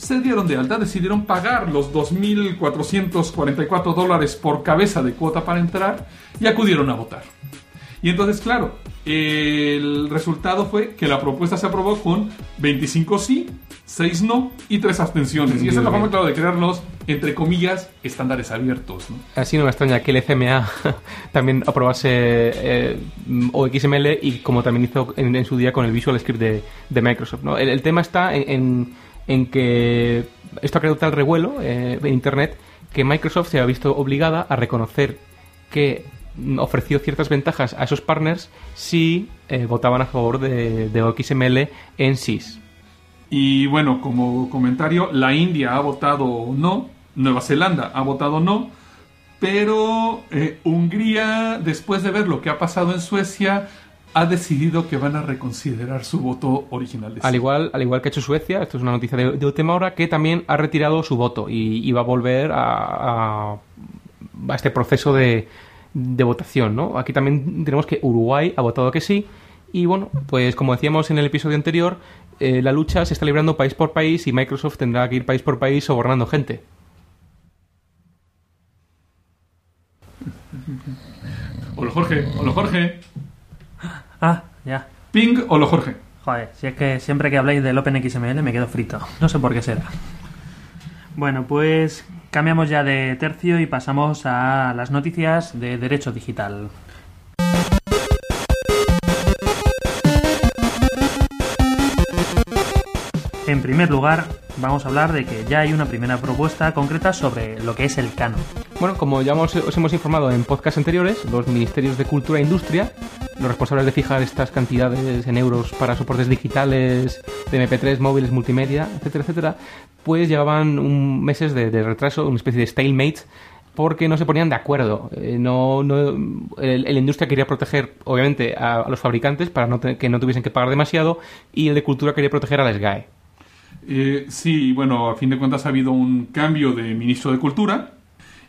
se dieron de alta, decidieron pagar los 2.444 dólares por cabeza de cuota para entrar y acudieron a votar. Y entonces, claro, el resultado fue que la propuesta se aprobó con 25 sí, 6 no y 3 abstenciones. Y esa es la forma, claro, de crear los, entre comillas, estándares abiertos. ¿no? Así no me extraña que el CMA también aprobase eh, o XML y como también hizo en, en su día con el Visual Script de, de Microsoft. ¿no? El, el tema está en, en- en que esto ha creado tal revuelo eh, en Internet que Microsoft se ha visto obligada a reconocer que ofreció ciertas ventajas a esos partners si eh, votaban a favor de, de XML en SIS. Y bueno, como comentario, la India ha votado no, Nueva Zelanda ha votado no, pero eh, Hungría, después de ver lo que ha pasado en Suecia, ha decidido que van a reconsiderar su voto original. de Al sí. igual, al igual que ha hecho Suecia, esto es una noticia de, de última hora, que también ha retirado su voto y, y va a volver a, a- a este proceso de, de votación, ¿no? Aquí también tenemos que Uruguay ha votado que sí y bueno, pues como decíamos en el episodio anterior, eh, la lucha se está librando país por país y Microsoft tendrá que ir país por país sobornando gente. Hola Jorge, hola Jorge. Ah, ya. Ping, hola Jorge. Joder, si es que siempre que habláis del OpenXML me quedo frito. No sé por qué será. Bueno, pues cambiamos ya de tercio y pasamos a las noticias de derecho digital. En primer lugar, vamos a hablar de que ya hay una primera propuesta concreta sobre lo que es el canon. Bueno, como ya os hemos informado en podcasts anteriores, los ministerios de Cultura e Industria, los responsables de fijar estas cantidades en euros para soportes digitales, de MP3, móviles, multimedia, etcétera, etcétera, pues llevaban un- meses de, retraso, una especie de stalemate, porque no se ponían de acuerdo. Eh, no, no, el, industria quería proteger, obviamente, a, los fabricantes para que no tuviesen que pagar demasiado, y el de cultura quería proteger a la SGAE. Eh, sí, bueno, a fin de cuentas ha habido un cambio de ministro de Cultura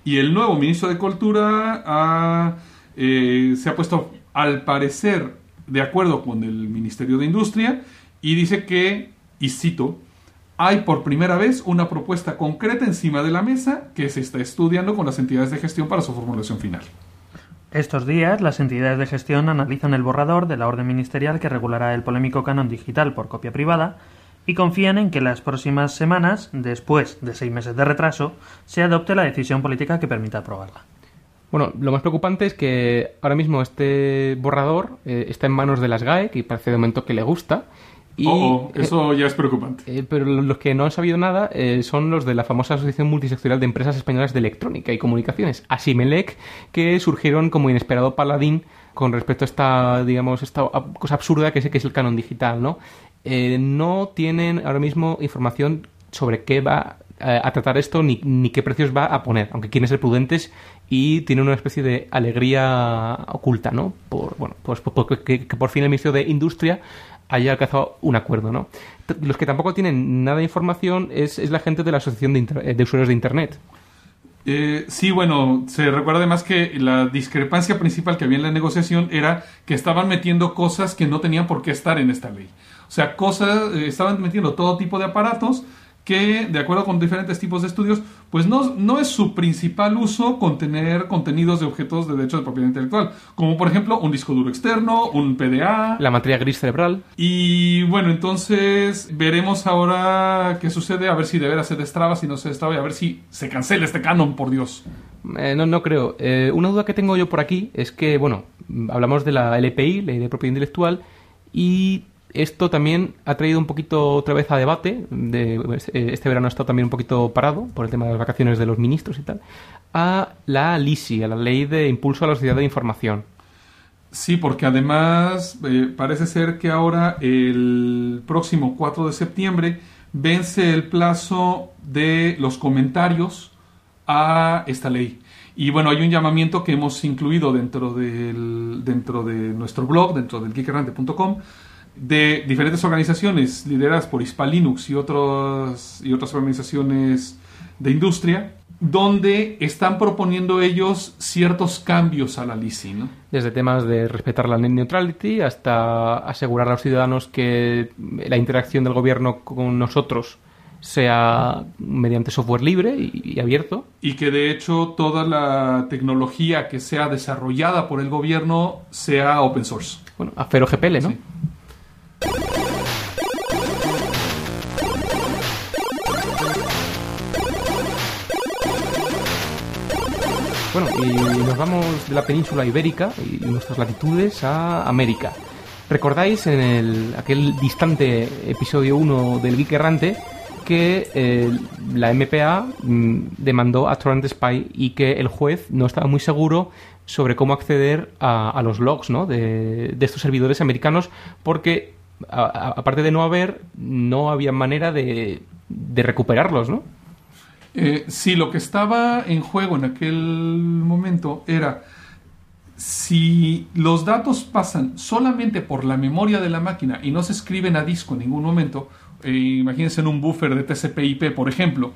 y el nuevo ministro de Cultura eh, se ha puesto, al parecer, de acuerdo con el Ministerio de Industria y dice que, y cito, hay por primera vez una propuesta concreta encima de la mesa que se está estudiando con las entidades de gestión para su formulación final. Estos días, las entidades de gestión analizan el borrador de la orden ministerial que regulará el polémico canon digital por copia privada y confían en que las próximas semanas, después de seis meses de retraso, se adopte la decisión política que permita aprobarla. Bueno, lo más preocupante es que ahora mismo este borrador eh, está en manos de las GAE, que parece de momento que le gusta. Y, oh, oh, eso ya es preocupante. eh, pero los que no han sabido nada eh, son los de la famosa Asociación Multisectorial de Empresas Españolas de Electrónica y Comunicaciones, Asimelec, que surgieron como inesperado paladín con respecto a esta, digamos, esta cosa absurda que es, que es el canon digital, ¿no? Eh, no tienen ahora mismo información sobre qué va eh, a tratar esto ni, ni qué precios va a poner, aunque quieren ser prudentes y tienen una especie de alegría oculta, ¿no? Por, bueno, pues por- porque que, por fin el Ministerio de Industria haya alcanzado un acuerdo, ¿no? Los que tampoco tienen nada de información es, es la gente de la Asociación de, Inter- eh, de Usuarios de Internet. Eh, sí, bueno, se recuerda además que la discrepancia principal que había en la negociación era que estaban metiendo cosas que no tenían por qué estar en esta ley. O sea, cosas, eh, estaban metiendo todo tipo de aparatos que, de acuerdo con diferentes tipos de estudios, pues no, no es su principal uso contener contenidos de objetos de derecho de propiedad intelectual, como por ejemplo un disco duro externo, un PDA, La materia gris cerebral. y bueno, entonces veremos ahora qué sucede, a ver si de veras se destraba, si no se destraba, y a ver si se cancela este canon, por Dios. Eh, no, no creo. Eh, una duda que tengo yo por aquí es que, bueno, hablamos de la LPI, Ley de Propiedad Intelectual, y esto también ha traído un poquito otra vez a debate, de, eh, este verano ha estado también un poquito parado por el tema de las vacaciones de los ministros y tal, a la LISI, a la Ley de Impulso a la Sociedad de Información. Sí, porque además eh, parece ser que ahora el próximo 4 de septiembre vence el plazo de los comentarios a esta ley. Y bueno, hay un llamamiento que hemos incluido dentro, del, dentro de nuestro blog, dentro del geekerrante.com, de diferentes organizaciones lideradas por Hispalinux y, otros, y otras organizaciones de industria, donde están proponiendo ellos ciertos cambios a la LISI, ¿no? Desde temas de respetar la net neutrality hasta asegurar a los ciudadanos que la interacción del gobierno con nosotros sea mediante software libre y, y abierto. y que de hecho toda la tecnología que sea desarrollada por el gobierno sea open source. Bueno, a GPL, ¿no? Sí. Bueno, y nos vamos de la península ibérica y nuestras latitudes a América. ¿Recordáis en el, aquel distante episodio 1 del Geek Errante que eh, la MPA mm, demandó a Torrent Spy y que el juez no estaba muy seguro sobre cómo acceder a, los logs ¿no? de, estos servidores americanos porque aparte de no haber, no había manera de, recuperarlos, ¿no? Eh, sí, lo que estaba en juego en aquel momento era si los datos pasan solamente por la memoria de la máquina y no se escriben a disco en ningún momento, eh, imagínense en un buffer de TCP/IP, por ejemplo,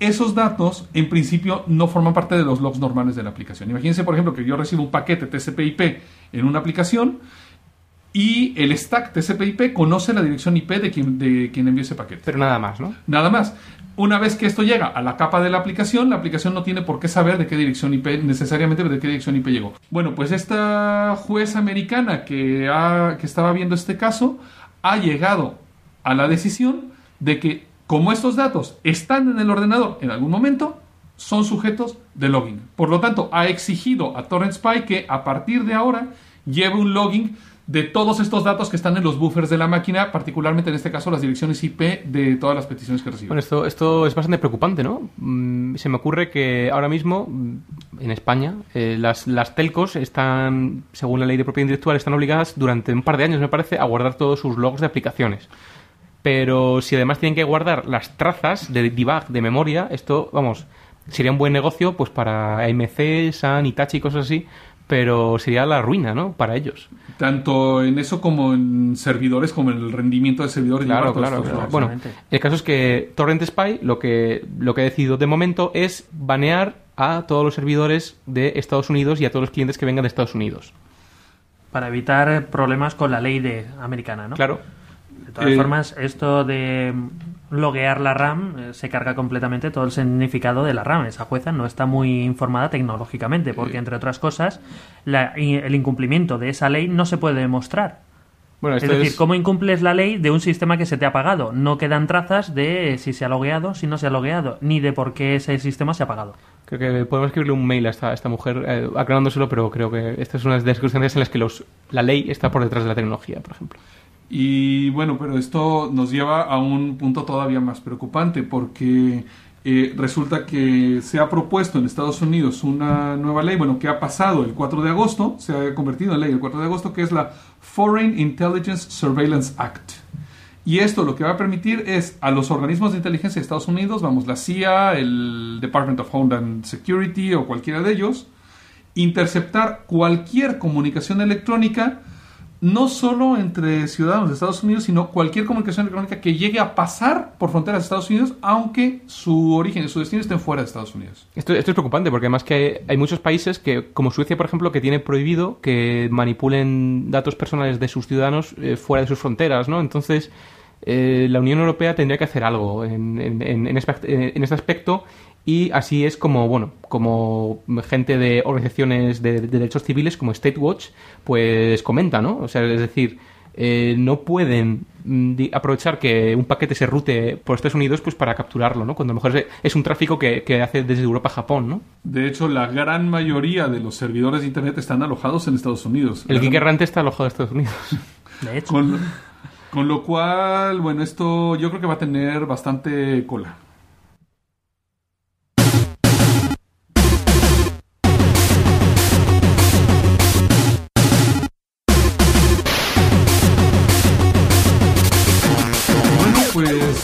esos datos en principio no forman parte de los logs normales de la aplicación. Imagínense, por ejemplo, que yo recibo un paquete TCP/IP en una aplicación y el stack TCP/IP conoce la dirección IP de quien, de quien envió ese paquete. Pero nada más, ¿no? Nada más. Una vez que esto llega a la capa de la aplicación, la aplicación no tiene por qué saber de qué dirección IP, necesariamente de qué dirección IP llegó. Bueno, pues esta jueza americana que, ha- que estaba viendo este caso ha llegado a la decisión de que como estos datos están en el ordenador en algún momento, son sujetos de login. Por lo tanto, ha exigido a Torrent Spy que a partir de ahora lleve un login de todos estos datos que están en los buffers de la máquina, particularmente en este caso las direcciones IP de todas las peticiones que recibe. Bueno, esto, esto es bastante preocupante, ¿no? Mm, se me ocurre que ahora mismo, mm, en España, eh, las, las telcos están, según la ley de propiedad intelectual, están obligadas durante un par de años, me parece, a guardar todos sus logs de aplicaciones. Pero si además tienen que guardar las trazas de debug de memoria, esto, vamos, sería un buen negocio pues para AMC, Sun, Itachi y cosas así, pero sería la ruina, ¿no? Para ellos. Tanto en eso como en servidores, como en el rendimiento de servidores. Claro, claro, estos claro. logs. Bueno, el caso es que Torrent Spy lo que, lo que ha decidido de momento es banear a todos los servidores de Estados Unidos y a todos los clientes que vengan de Estados Unidos. para evitar problemas con la ley de americana, ¿no? Claro. De todas Eh, formas, esto de loguear la RAM eh, se carga completamente todo el significado de la RAM. Esa jueza no está muy informada tecnológicamente, porque entre otras cosas, la- el incumplimiento de esa ley no se puede demostrar. Bueno, Es decir, es, ¿cómo incumples la ley de un sistema que se te ha apagado? No quedan trazas de si se ha logueado, si no se ha logueado, ni de por qué ese sistema se ha apagado. Creo que podemos escribirle un mail a esta, a esta mujer eh, aclarándoselo, pero creo que esta es una de las circunstancias en las que los, la ley está por detrás de la tecnología, por ejemplo. Y bueno, pero esto nos lleva a un punto todavía más preocupante porque eh, resulta que se ha propuesto en Estados Unidos una nueva ley, bueno, que ha pasado el 4 de agosto, se ha convertido en ley el 4 de agosto, que es la Foreign Intelligence Surveillance Act. Y esto lo que va a permitir es a los organismos de inteligencia de Estados Unidos, vamos, la CIA, el Department of Homeland Security o cualquiera de ellos, interceptar cualquier comunicación electrónica, no solo entre ciudadanos de Estados Unidos, sino cualquier comunicación electrónica que llegue a pasar por fronteras de Estados Unidos, aunque su origen y su destino estén fuera de Estados Unidos. Esto, es preocupante porque además que hay, hay muchos países que, como Suecia, por ejemplo, que tiene prohibido que manipulen datos personales de sus ciudadanos eh, fuera de sus fronteras, ¿no? Entonces, eh, la Unión Europea tendría que hacer algo en, en- en- en este, aspect- en este aspecto y así es como, bueno, como gente de organizaciones de, de derechos civiles como State Watch, pues comenta, ¿no? O sea, es decir, eh, no pueden mm, aprovechar que un paquete se rute por Estados Unidos pues para capturarlo, ¿no? Cuando a lo mejor es, es un tráfico que, que hace desde Europa a Japón, ¿no? De hecho, la gran mayoría de los servidores de Internet están alojados en Estados Unidos. El geek gran- errante está alojado en Estados Unidos. De hecho, Con, con lo cual, bueno, esto yo creo que va a tener bastante cola.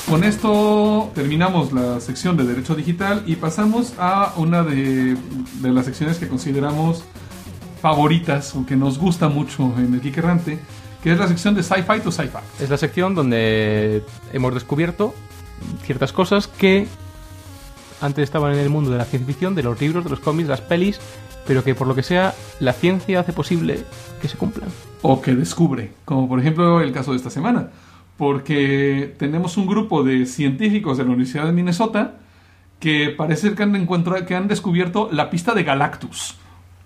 Con esto terminamos la sección de Derecho Digital y pasamos a una de, de las secciones que consideramos favoritas o que nos gusta mucho en el Geek Errante, que es la sección de Sci-Fi to Sci-Fi. Es la sección donde hemos descubierto ciertas cosas que antes estaban en el mundo de la ciencia ficción, de los libros, de los cómics, de las pelis, pero que por lo que sea la ciencia hace posible que se cumplan. o que descubre, como por ejemplo el caso de esta semana, porque tenemos un grupo de científicos de la Universidad de Minnesota que parece que han, encontrado, que han descubierto la pista de Galactus.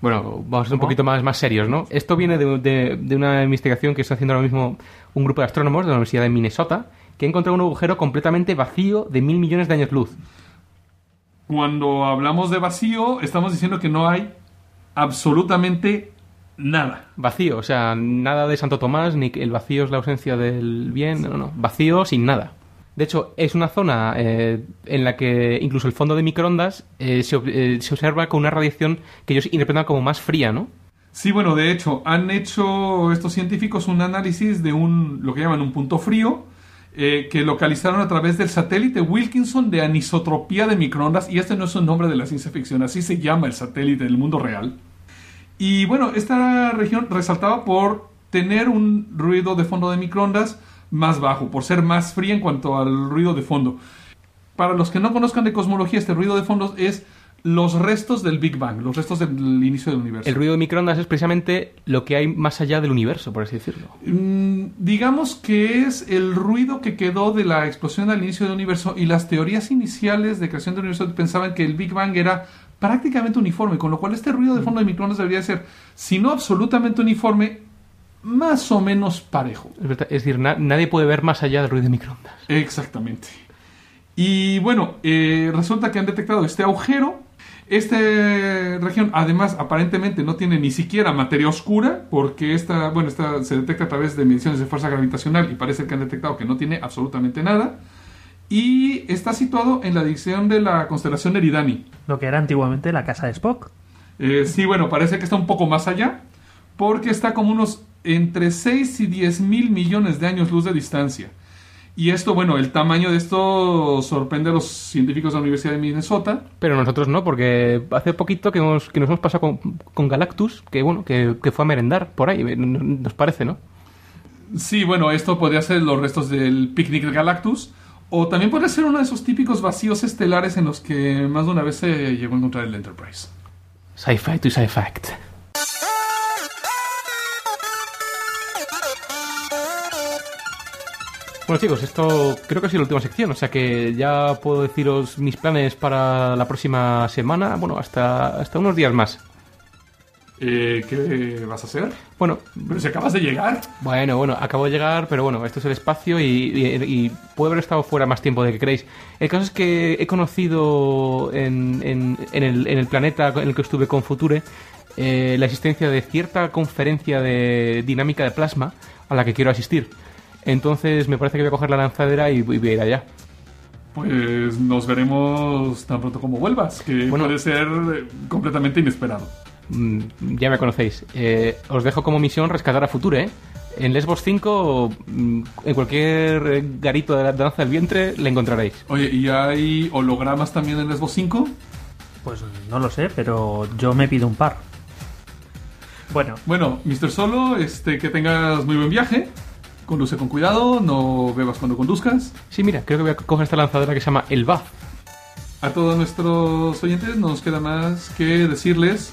Bueno, vamos a ser un poquito más, más serios, ¿no? Esto viene de, de- de una investigación que está haciendo ahora mismo un grupo de astrónomos de la Universidad de Minnesota, que ha encontrado un agujero completamente vacío de mil millones de años luz. Cuando hablamos de vacío, estamos diciendo que no hay absolutamente nada. Vacío, o sea, nada de Santo Tomás, ni que el vacío es la ausencia del bien, no, no, vacío sin nada. De hecho, es una zona eh, en la que incluso el fondo de microondas eh, se, eh, se observa con una radiación que ellos interpretan como más fría, ¿no? Sí, bueno, de hecho, han hecho estos científicos un análisis de un, lo que llaman un punto frío, que localizaron a través del satélite Wilkinson de anisotropía de microondas, y este no es un nombre de la ciencia ficción, así se llama el satélite del mundo real. Y bueno, esta región resaltaba por tener un ruido de fondo de microondas más bajo, por ser más fría en cuanto al ruido de fondo. Para los que no conozcan de cosmología, este ruido de fondo es los restos del Big Bang, los restos del inicio del universo. El ruido de microondas es precisamente lo que hay más allá del universo, por así decirlo. Mm, digamos que es el ruido que quedó de la explosión al inicio del universo y las teorías iniciales de creación del universo pensaban que el Big Bang era prácticamente uniforme, con lo cual este ruido de fondo de microondas debería ser, si no absolutamente uniforme, más o menos parejo. Es, verdad, es decir, na- nadie puede ver más allá del ruido de microondas. Exactamente. Y bueno, eh, resulta que han detectado este agujero. Esta región, además, aparentemente no tiene ni siquiera materia oscura, porque esta, bueno, esta se detecta a través de mediciones de fuerza gravitacional y parece que han detectado que no tiene absolutamente nada. Y está situado en la dirección de la constelación Eridani. lo que era antiguamente la casa de Spock. Eh, sí, bueno, parece que está un poco más allá, porque está como unos entre 6 y 10 mil millones de años luz de distancia. Y esto, bueno, el tamaño de esto sorprende a los científicos de la Universidad de Minnesota. Pero nosotros no, porque hace poquito que, hemos- que nos hemos pasado con, con Galactus, que bueno, que, que fue a merendar por ahí, eh, nos nos parece, ¿no? Sí, bueno, esto podría ser los restos del picnic de Galactus. O también podría ser uno de esos típicos vacíos estelares en los que más de una vez se llegó a encontrar el Enterprise. Sci-fi to sci-fact. Bueno chicos, esto creo que ha sido la última sección, o sea que ya puedo deciros mis planes para la próxima semana, bueno, hasta, hasta unos días más. Eh, ¿Qué vas a hacer? Bueno, Pero si acabas de llegar. bueno, bueno, acabo de llegar, pero bueno, esto es el espacio y, y, y puedo haber estado fuera más tiempo de que creéis. El caso es que he conocido en, en, en el, en el planeta en el que estuve con Future eh, la existencia de cierta conferencia de dinámica de plasma a la que quiero asistir. Entonces me parece que voy a coger la lanzadera y voy voy a ir allá. Pues nos veremos tan pronto como vuelvas, que Bueno. puede ser completamente inesperado. Mm, ya me conocéis. Eh, os dejo como misión rescatar a Future, ¿eh? En Lesbos 5, mm, en cualquier eh, garito de la danza del vientre, le encontraréis. Oye, ¿y hay hologramas también en Lesbos 5? Pues no lo sé, pero yo me pido un par. Bueno, Bueno, Mr. Solo, este, que tengas muy buen viaje. Conduce con cuidado, no bebas cuando conduzcas. Sí, mira, creo que voy a coger esta lanzadera que se llama El Baz. A todos nuestros oyentes no nos queda más que decirles